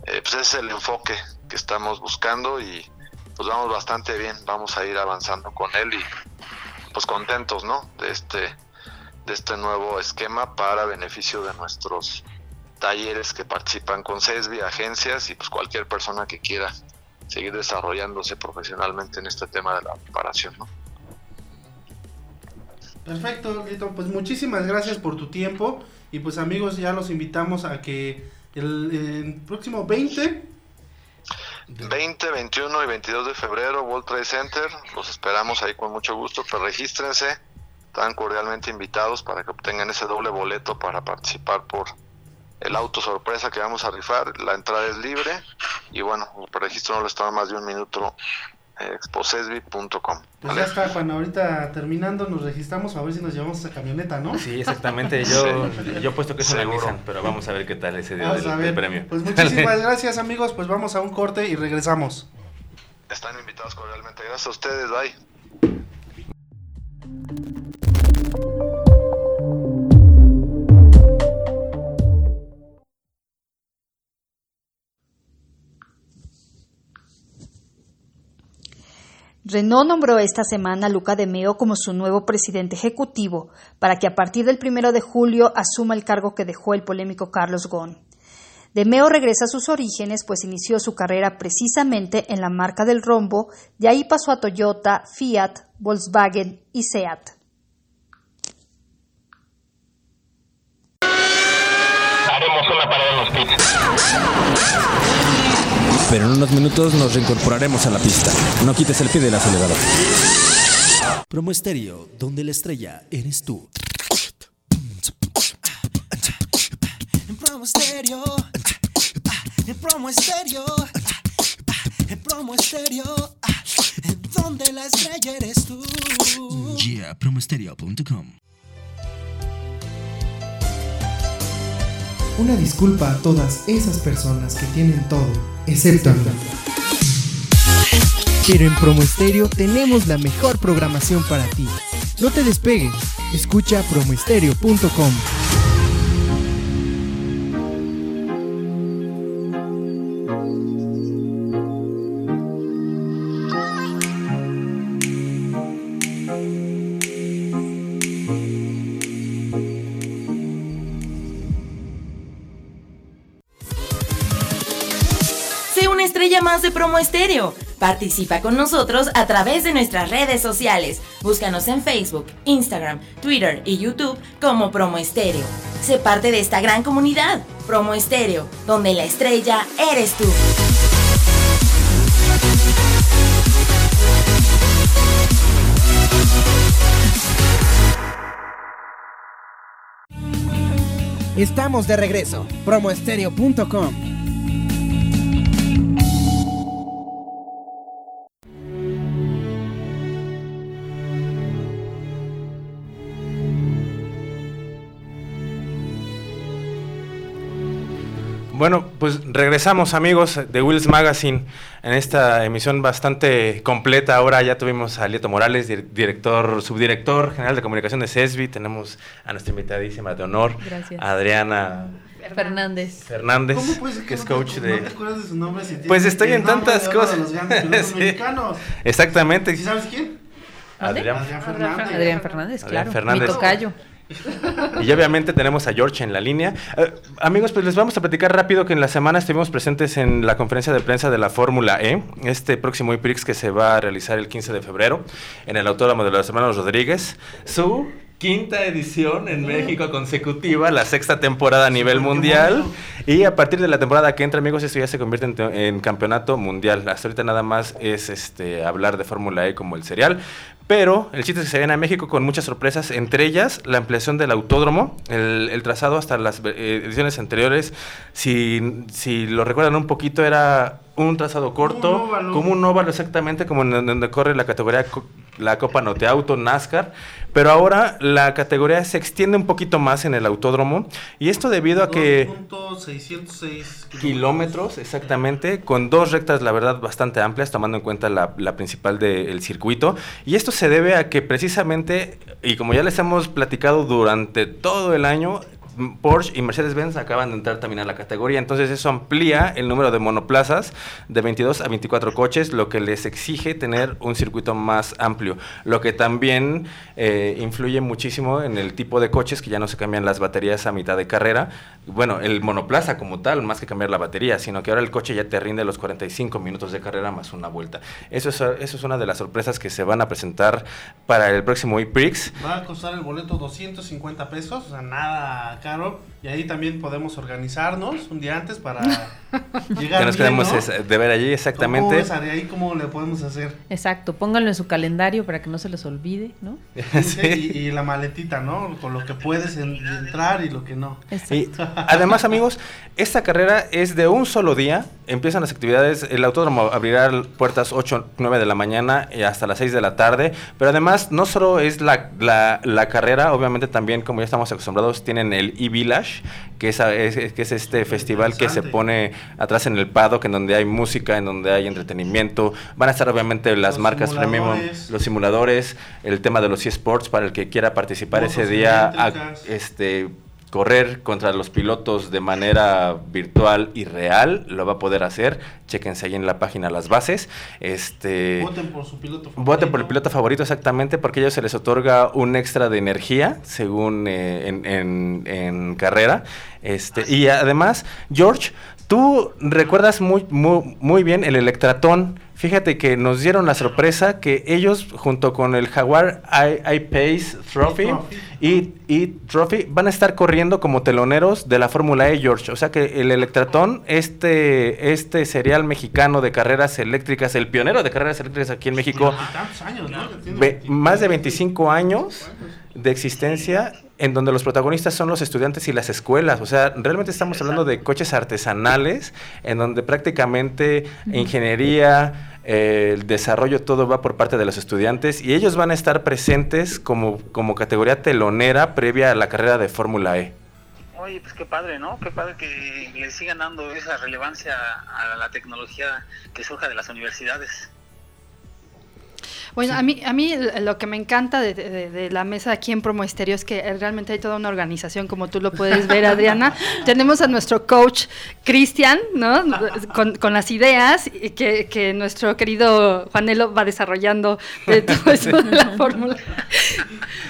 eh, pues ese es el enfoque estamos buscando y pues vamos bastante bien, vamos a ir avanzando con él y pues contentos, ¿no? De este de este nuevo esquema para beneficio de nuestros talleres que participan con CESBI, agencias y pues cualquier persona que quiera seguir desarrollándose profesionalmente en este tema de la preparación, ¿no? Perfecto, Lito. Pues muchísimas gracias por tu tiempo. Y pues amigos, ya los invitamos a que el, el, próximo 20... 20, 21 y 22 de febrero, World Trade Center. Los esperamos ahí con mucho gusto. Pues regístrense. Están cordialmente invitados para que obtengan ese doble boleto para participar por el auto sorpresa que vamos a rifar. La entrada es libre. Y bueno, el registro no les toma más de un minuto exposesbi.com. Pues ya está, Juan, ahorita terminando nos registramos a ver si nos llevamos esa camioneta, ¿no? Sí, exactamente, yo, sí. yo he puesto que es una Nissan, pero vamos a ver qué tal ese día del, del, premio. Pues muchísimas gracias amigos, pues vamos a un corte y regresamos. Están invitados cordialmente, gracias a ustedes, bye. Renault nombró esta semana a Luca De Meo como su nuevo presidente ejecutivo para que a partir del primero de julio asuma el cargo que dejó el polémico Carlos Ghosn. De Meo regresa a sus orígenes, pues inició su carrera precisamente en la marca del rombo, de ahí pasó a Toyota, Fiat, Volkswagen y Seat. Haremos una parada en los pits. Pero en unos minutos nos reincorporaremos a la pista. No quites el pie del acelerador. Promo Estéreo, donde la estrella eres tú. promo estéreo. En promo estéreo. En promo estéreo. Donde la estrella eres tú. Yeah, promostereo.com. Una disculpa a todas esas personas que tienen todo, excepto a mí. Pero en Promo tenemos la mejor programación para ti. No te despegues, escucha promoestereo.com. de Promo Estéreo. Participa con nosotros a través de nuestras redes sociales. Búscanos en Facebook, Instagram, Twitter y YouTube como Promo Estéreo. Sé parte de esta gran comunidad, Promo Estéreo, donde la estrella eres tú. Estamos de regreso. Promoestereo.com. Bueno, pues regresamos amigos de Wills Magazine en esta emisión bastante completa. Ahora ya tuvimos a Lieto Morales, dir- director, subdirector general de comunicación de CESBI. Tenemos a nuestra invitadísima de honor, Gracias. Adriana Fernández. Fernández, ¿Cómo puede ser que es no te- coach de... No te acuerdas de su nombre si Pues estoy en tantas cosas. los grandes Sí. mexicanos. Exactamente. ¿Sí sabes quién? Adrián. Adrián Fernández. Adrián Fernández, Adrián claro. Fernández. Mi tocayo. Y obviamente tenemos a George en la línea. Eh, amigos, pues les vamos a platicar rápido que en la semana estuvimos presentes en la conferencia de prensa de la Fórmula E, este próximo IPRIX que se va a realizar el 15 de febrero en el Autódromo de los Hermanos Rodríguez. Su quinta edición en México consecutiva, la sexta temporada a nivel mundial. Y a partir de la temporada que entra, amigos, esto ya se convierte en, en campeonato mundial. Hasta ahorita nada más es este hablar de Fórmula E como el serial. Pero el chiste es que se viene a México con muchas sorpresas, entre ellas la ampliación del autódromo, el, el trazado hasta las eh, ediciones anteriores, si, si lo recuerdan un poquito, era un trazado corto, como un óvalo exactamente, como en donde corre la categoría, la Copa Noteauto, NASCAR, pero ahora la categoría se extiende un poquito más en el autódromo, y esto debido a que... 2.606 Kilómetros, exactamente, con dos rectas, la verdad, bastante amplias, tomando en cuenta la, la principal del circuito. Y esto se debe a que precisamente, y como ya les hemos platicado durante todo el año, Porsche y Mercedes-Benz acaban de entrar también a la categoría, entonces eso amplía el número de monoplazas de 22 a 24 coches, lo que les exige tener un circuito más amplio, lo que también eh, influye muchísimo en el tipo de coches que ya no se cambian las baterías a mitad de carrera, bueno, el monoplaza como tal, más que cambiar la batería, sino que ahora el coche ya te rinde los 45 minutos de carrera más una vuelta. Eso es, eso es una de las sorpresas que se van a presentar para el próximo IPRIX. Va a costar el boleto 250 pesos, o sea, nada caro. Y ahí también podemos organizarnos un día antes para llegar que nos es- de ver allí ¿Cómo exactamente. ves, Ari? ahí cómo le podemos hacer? Exacto, pónganlo en su calendario para que no se les olvide, ¿no? Y, y la maletita, ¿no? Con lo que puedes en- entrar y lo que no. Y además, amigos, esta carrera es de un solo día. Empiezan las actividades. El autódromo abrirá puertas 8, 9 de la mañana y hasta las 6 de la tarde. Pero además, no solo es la, la- la carrera, obviamente también, como ya estamos acostumbrados, tienen el e-Village, que es, a- es- que es este festival que se pone atrás en el paddock, en donde hay música, en donde hay entretenimiento. Van a estar, obviamente, las Los marcas premium, los simuladores, el tema de los eSports para el que quiera participar ese día. a- este correr contra los pilotos de manera virtual y real, lo va a poder hacer. Chéquense ahí en la página las bases. Este Voten por su piloto favorito. Voten por el piloto favorito exactamente porque a ellos se les otorga un extra de energía según eh, en, en- en carrera. Este, y además, George, tú recuerdas muy, muy, muy bien el Electratón. Fíjate que nos dieron la sorpresa que ellos, junto con el Jaguar I, Pace Trophy y, y Trophy, van a estar corriendo como teloneros de la Fórmula E, George. O sea que el Electratón, este, este serial mexicano de carreras eléctricas, el pionero de carreras eléctricas aquí en México, Tantos años, ¿no? Ve- más de 25 años de existencia en donde los protagonistas son los estudiantes y las escuelas. O sea, realmente estamos hablando de coches artesanales, en donde prácticamente ingeniería, eh, el desarrollo, todo va por parte de los estudiantes y ellos van a estar presentes como, como categoría telonera previa a la carrera de Fórmula E. Oye, pues qué padre, ¿no? Qué padre que le sigan dando esa relevancia a la tecnología que surja de las universidades. Bueno, a mí, a mí lo que me encanta de, de, la mesa aquí en Promo Estéreo es que realmente hay toda una organización, como tú lo puedes ver, Adriana. Tenemos a nuestro coach Cristian, ¿no? Con, con, las ideas que, que nuestro querido Juanelo va desarrollando de todo eso de la fórmula.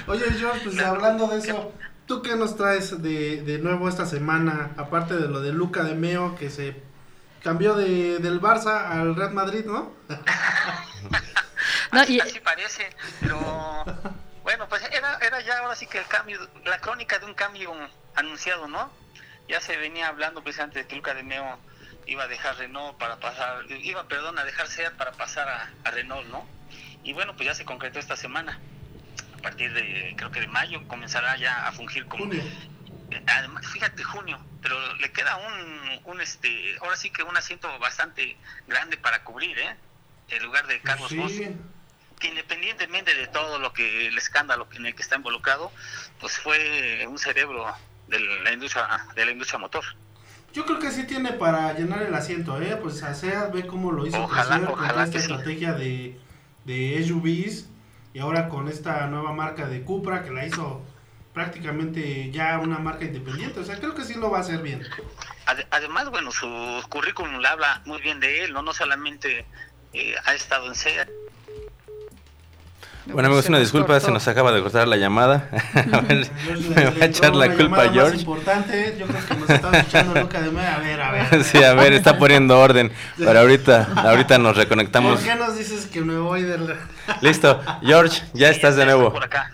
Oye, George, pues hablando de eso, ¿tú qué nos traes de, de nuevo esta semana? Aparte de lo de Luca de Meo, que se cambió de, del Barça al Real Madrid, ¿no? No, así, parece, pero bueno, pues era, era ya ahora sí que el cambio, la crónica de un cambio anunciado, ¿no? Ya se venía hablando precisamente de que Luca de Meo iba a dejar Renault para pasar, iba, perdón, a dejar SEAT para pasar a, Renault, ¿no? Y bueno, pues ya se concretó esta semana. A partir de, creo que de mayo, comenzará ya a fungir como... Además, fíjate, junio, pero le queda un, un, este, ahora sí que un asiento bastante grande para cubrir, ¿eh? En lugar de Carlos sí que independientemente de todo lo que el escándalo en el que está involucrado, pues fue un cerebro de la industria de la industria motor. Yo creo que sí tiene para llenar el asiento, ¿eh? Pues SEAT ve cómo lo hizo ojalá, con esta estrategia de, de SUVs y ahora con esta nueva marca de Cupra que la hizo prácticamente ya una marca independiente. O sea, creo que sí lo va a hacer bien. Además, bueno, su currículum le habla muy bien de él, ¿no? No solamente eh, ha estado en SEAT, bueno, amigos, una disculpa, se nos acaba de cortar la llamada. a ver, me va a echar la culpa a George. importante, yo creo que nos estaba escuchando Luca de A ver, a ver. sí, a ver, está poniendo orden. Pero ahorita, ahorita nos reconectamos. ¿Por qué nos dices que me voy de Listo, George, ya estás de nuevo. Por acá.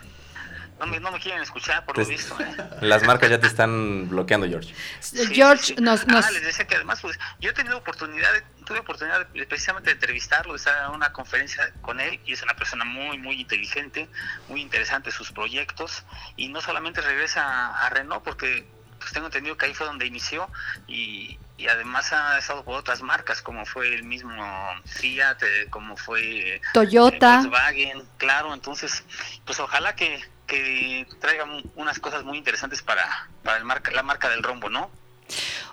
No me, no me, quieren escuchar, por lo visto. ¿eh? Las marcas ya te están bloqueando, George. George, nos, nos... Ah, les decía que además, pues, yo he tenido oportunidad, tuve oportunidad de, precisamente de entrevistarlo, de estar en una conferencia con él, y es una persona muy, muy inteligente, muy interesante sus proyectos, y no solamente regresa a, Renault, porque pues tengo entendido que ahí fue donde inició, y, y además ha estado por otras marcas, como fue el mismo Fiat, eh, como fue Toyota, Volkswagen, claro, entonces, pues ojalá que que traigan unas cosas muy interesantes para, para el marca, la marca del rombo, ¿no?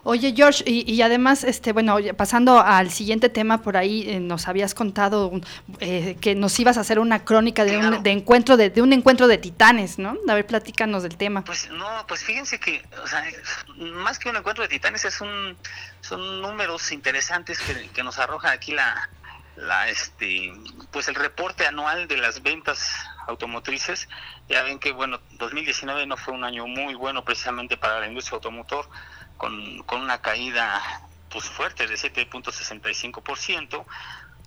Oye, George, y, además, este, bueno, pasando al siguiente tema, por ahí eh, nos habías contado eh, que nos ibas a hacer una crónica de un de encuentro de, un encuentro de titanes, ¿no? A ver, platícanos del tema. Pues no, pues fíjense que, o sea, más que un encuentro de titanes es un, son números interesantes que, que nos arroja aquí la, la, este, pues el reporte anual de las ventas automotrices. Ya ven que, bueno, 2019 no fue un año muy bueno precisamente para la industria automotor, con, con una caída pues fuerte de 7.65%,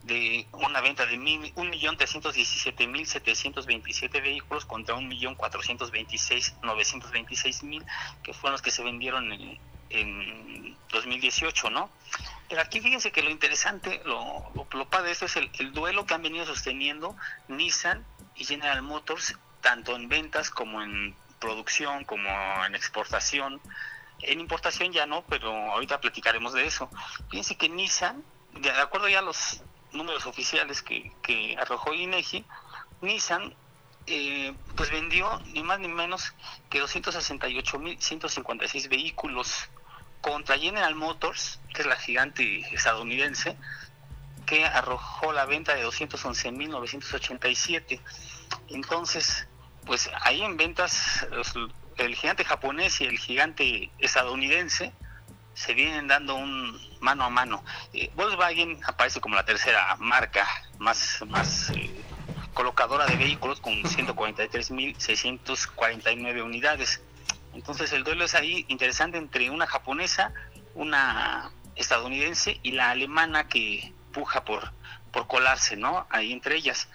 de una venta de 1.317.727 vehículos contra 1.426.926.000, que fueron los que se vendieron en, en 2018, ¿no? Pero aquí fíjense que lo interesante, lo, lo, padre de esto es el, el, duelo que han venido sosteniendo Nissan y General Motors, tanto en ventas como en producción, como en exportación. En importación ya no, pero ahorita platicaremos de eso. Fíjense que Nissan, de acuerdo ya a los números oficiales que, que arrojó INEGI, Nissan eh, pues vendió ni más ni menos que 268.156 vehículos contra General Motors, que es la gigante estadounidense, que arrojó la venta de 211.987. Entonces, pues ahí en ventas, el gigante japonés y el gigante estadounidense se vienen dando un mano a mano. Eh, Volkswagen aparece como la tercera marca más, más eh, colocadora de vehículos con 143.649 unidades. Entonces el duelo es ahí interesante entre una japonesa, una estadounidense y la alemana que puja por, por colarse, ¿no? Ahí entre ellas.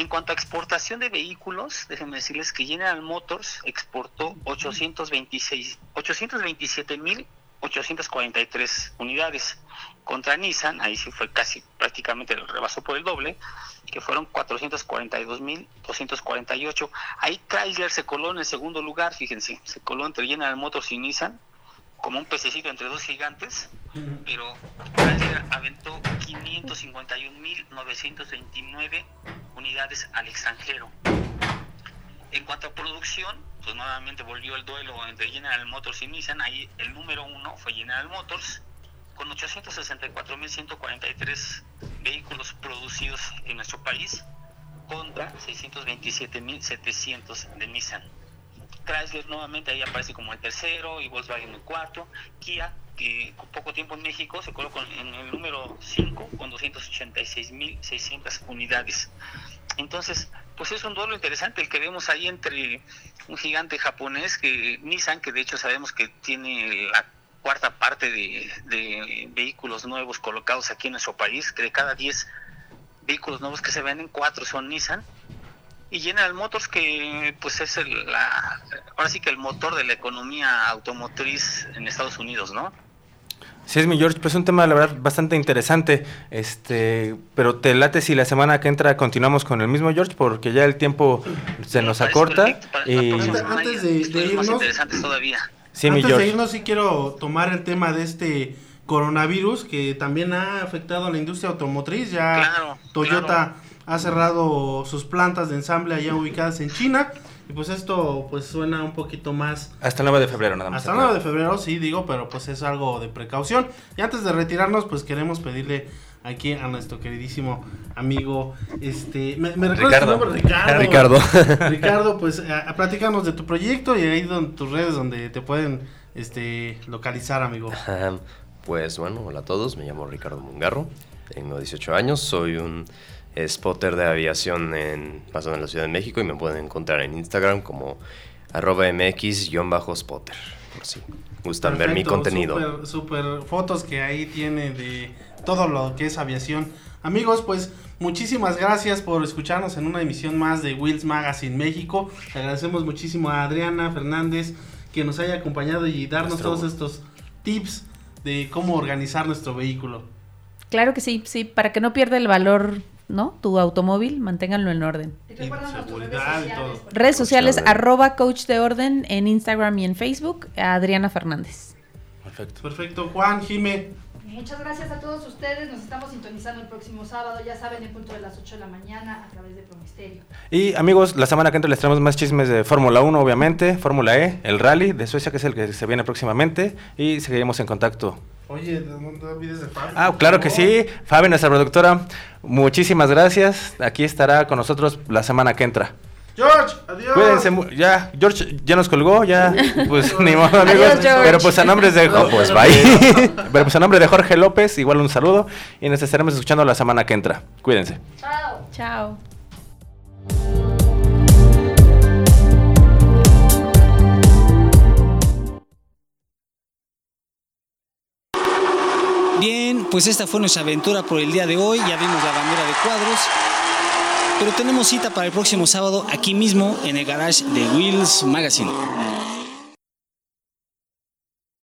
En cuanto a exportación de vehículos, déjenme decirles que General Motors exportó 826, 827 mil 843 unidades. Contra Nissan, ahí sí fue casi prácticamente el rebasó por el doble, que fueron 442.248. Ahí Chrysler se coló en el segundo lugar, fíjense, se coló entre General Motors y Nissan, como un pececito entre dos gigantes, pero Chrysler aventó 551.929 unidades al extranjero. En cuanto a producción, pues nuevamente volvió el duelo entre General Motors y Nissan. Ahí el número uno fue General Motors, con 864.143 vehículos producidos en nuestro país, contra 627.700 de Nissan. Chrysler nuevamente ahí aparece como el tercero y Volkswagen el cuarto. Kia, que poco tiempo en México se colocó en el número 5 con 286.600 unidades. Entonces, pues es un duelo interesante el que vemos ahí entre un gigante japonés que Nissan, que de hecho sabemos que tiene la cuarta parte de, de vehículos nuevos colocados aquí en nuestro país, que de cada 10 vehículos nuevos que se venden, 4 son Nissan. Y General Motors, que pues es el, la, ahora sí que el motor de la economía automotriz en Estados Unidos, ¿no? Sí, es mi George, pues es un tema, la verdad, bastante interesante. Este, pero te late si la semana que entra continuamos con el mismo George, porque ya el tiempo se nos acorta. Y... Antes de, de irnos, interesantes todavía. Sí, mi antes George. de irnos, sí quiero tomar el tema de este coronavirus que también ha afectado a la industria automotriz. Ya Claro, Toyota claro. Ha cerrado sus plantas de ensamble allá ubicadas en China. Y pues esto pues suena un poquito más Hasta el 9 de febrero, nada más. hasta el 9 de febrero, sí, digo, pero pues es algo de precaución. Y antes de retirarnos, pues queremos pedirle aquí a nuestro queridísimo amigo, este, ¿me, me Ricardo. tu nombre? Ricardo. Ricardo. Ricardo, pues a, a platícanos de tu proyecto y ahí don, tus redes donde te pueden este, localizar, amigo. Pues bueno, hola a todos, me llamo Ricardo Mungarro, tengo 18 años, soy un spotter de aviación en, basado en la Ciudad de México y me pueden encontrar en Instagram como arroba mx-spotter, por si gustan ver mi contenido. Super, super fotos que ahí tiene de todo lo que es aviación. Amigos, pues muchísimas gracias por escucharnos en una emisión más de Wheels Magazine México. Le agradecemos muchísimo a Adriana Fernández que nos haya acompañado y darnos Nuestro- todos estos tips de cómo organizar nuestro vehículo. Claro que sí, sí, para que no pierda el valor, ¿no? Tu automóvil, manténganlo en orden. Seguridad y todo. Redes sociales, orden. arroba coach de orden en Instagram y en Facebook, Adriana Fernández. Perfecto. Perfecto, Juan, Jime. Muchas gracias a todos ustedes. Nos estamos sintonizando el próximo sábado, ya saben, en punto de las 8 de la mañana a través de Promisterio. Y amigos, la semana que entra les traemos más chismes de Fórmula 1, obviamente, Fórmula E, el rally de Suecia, que es el que se viene próximamente, y seguiremos en contacto. Oye, no olvides de Fabio. Ah, claro que sí. Fabi, nuestra productora, muchísimas gracias. Aquí estará con nosotros la semana que entra. George, adiós. Cuídense, ya, George ya nos colgó, ya, pues ni modo, amigos. Adiós. Pero pues a nombre de No, pues, bye. Pero pues a nombre de Jorge López, igual un saludo y nos estaremos escuchando la semana que entra. Cuídense. Chao. Chao. Bien, pues esta fue nuestra aventura por el día de hoy. Ya vimos la bandera de cuadros. Pero tenemos cita para el próximo sábado aquí mismo en el garage de Wheels Magazine.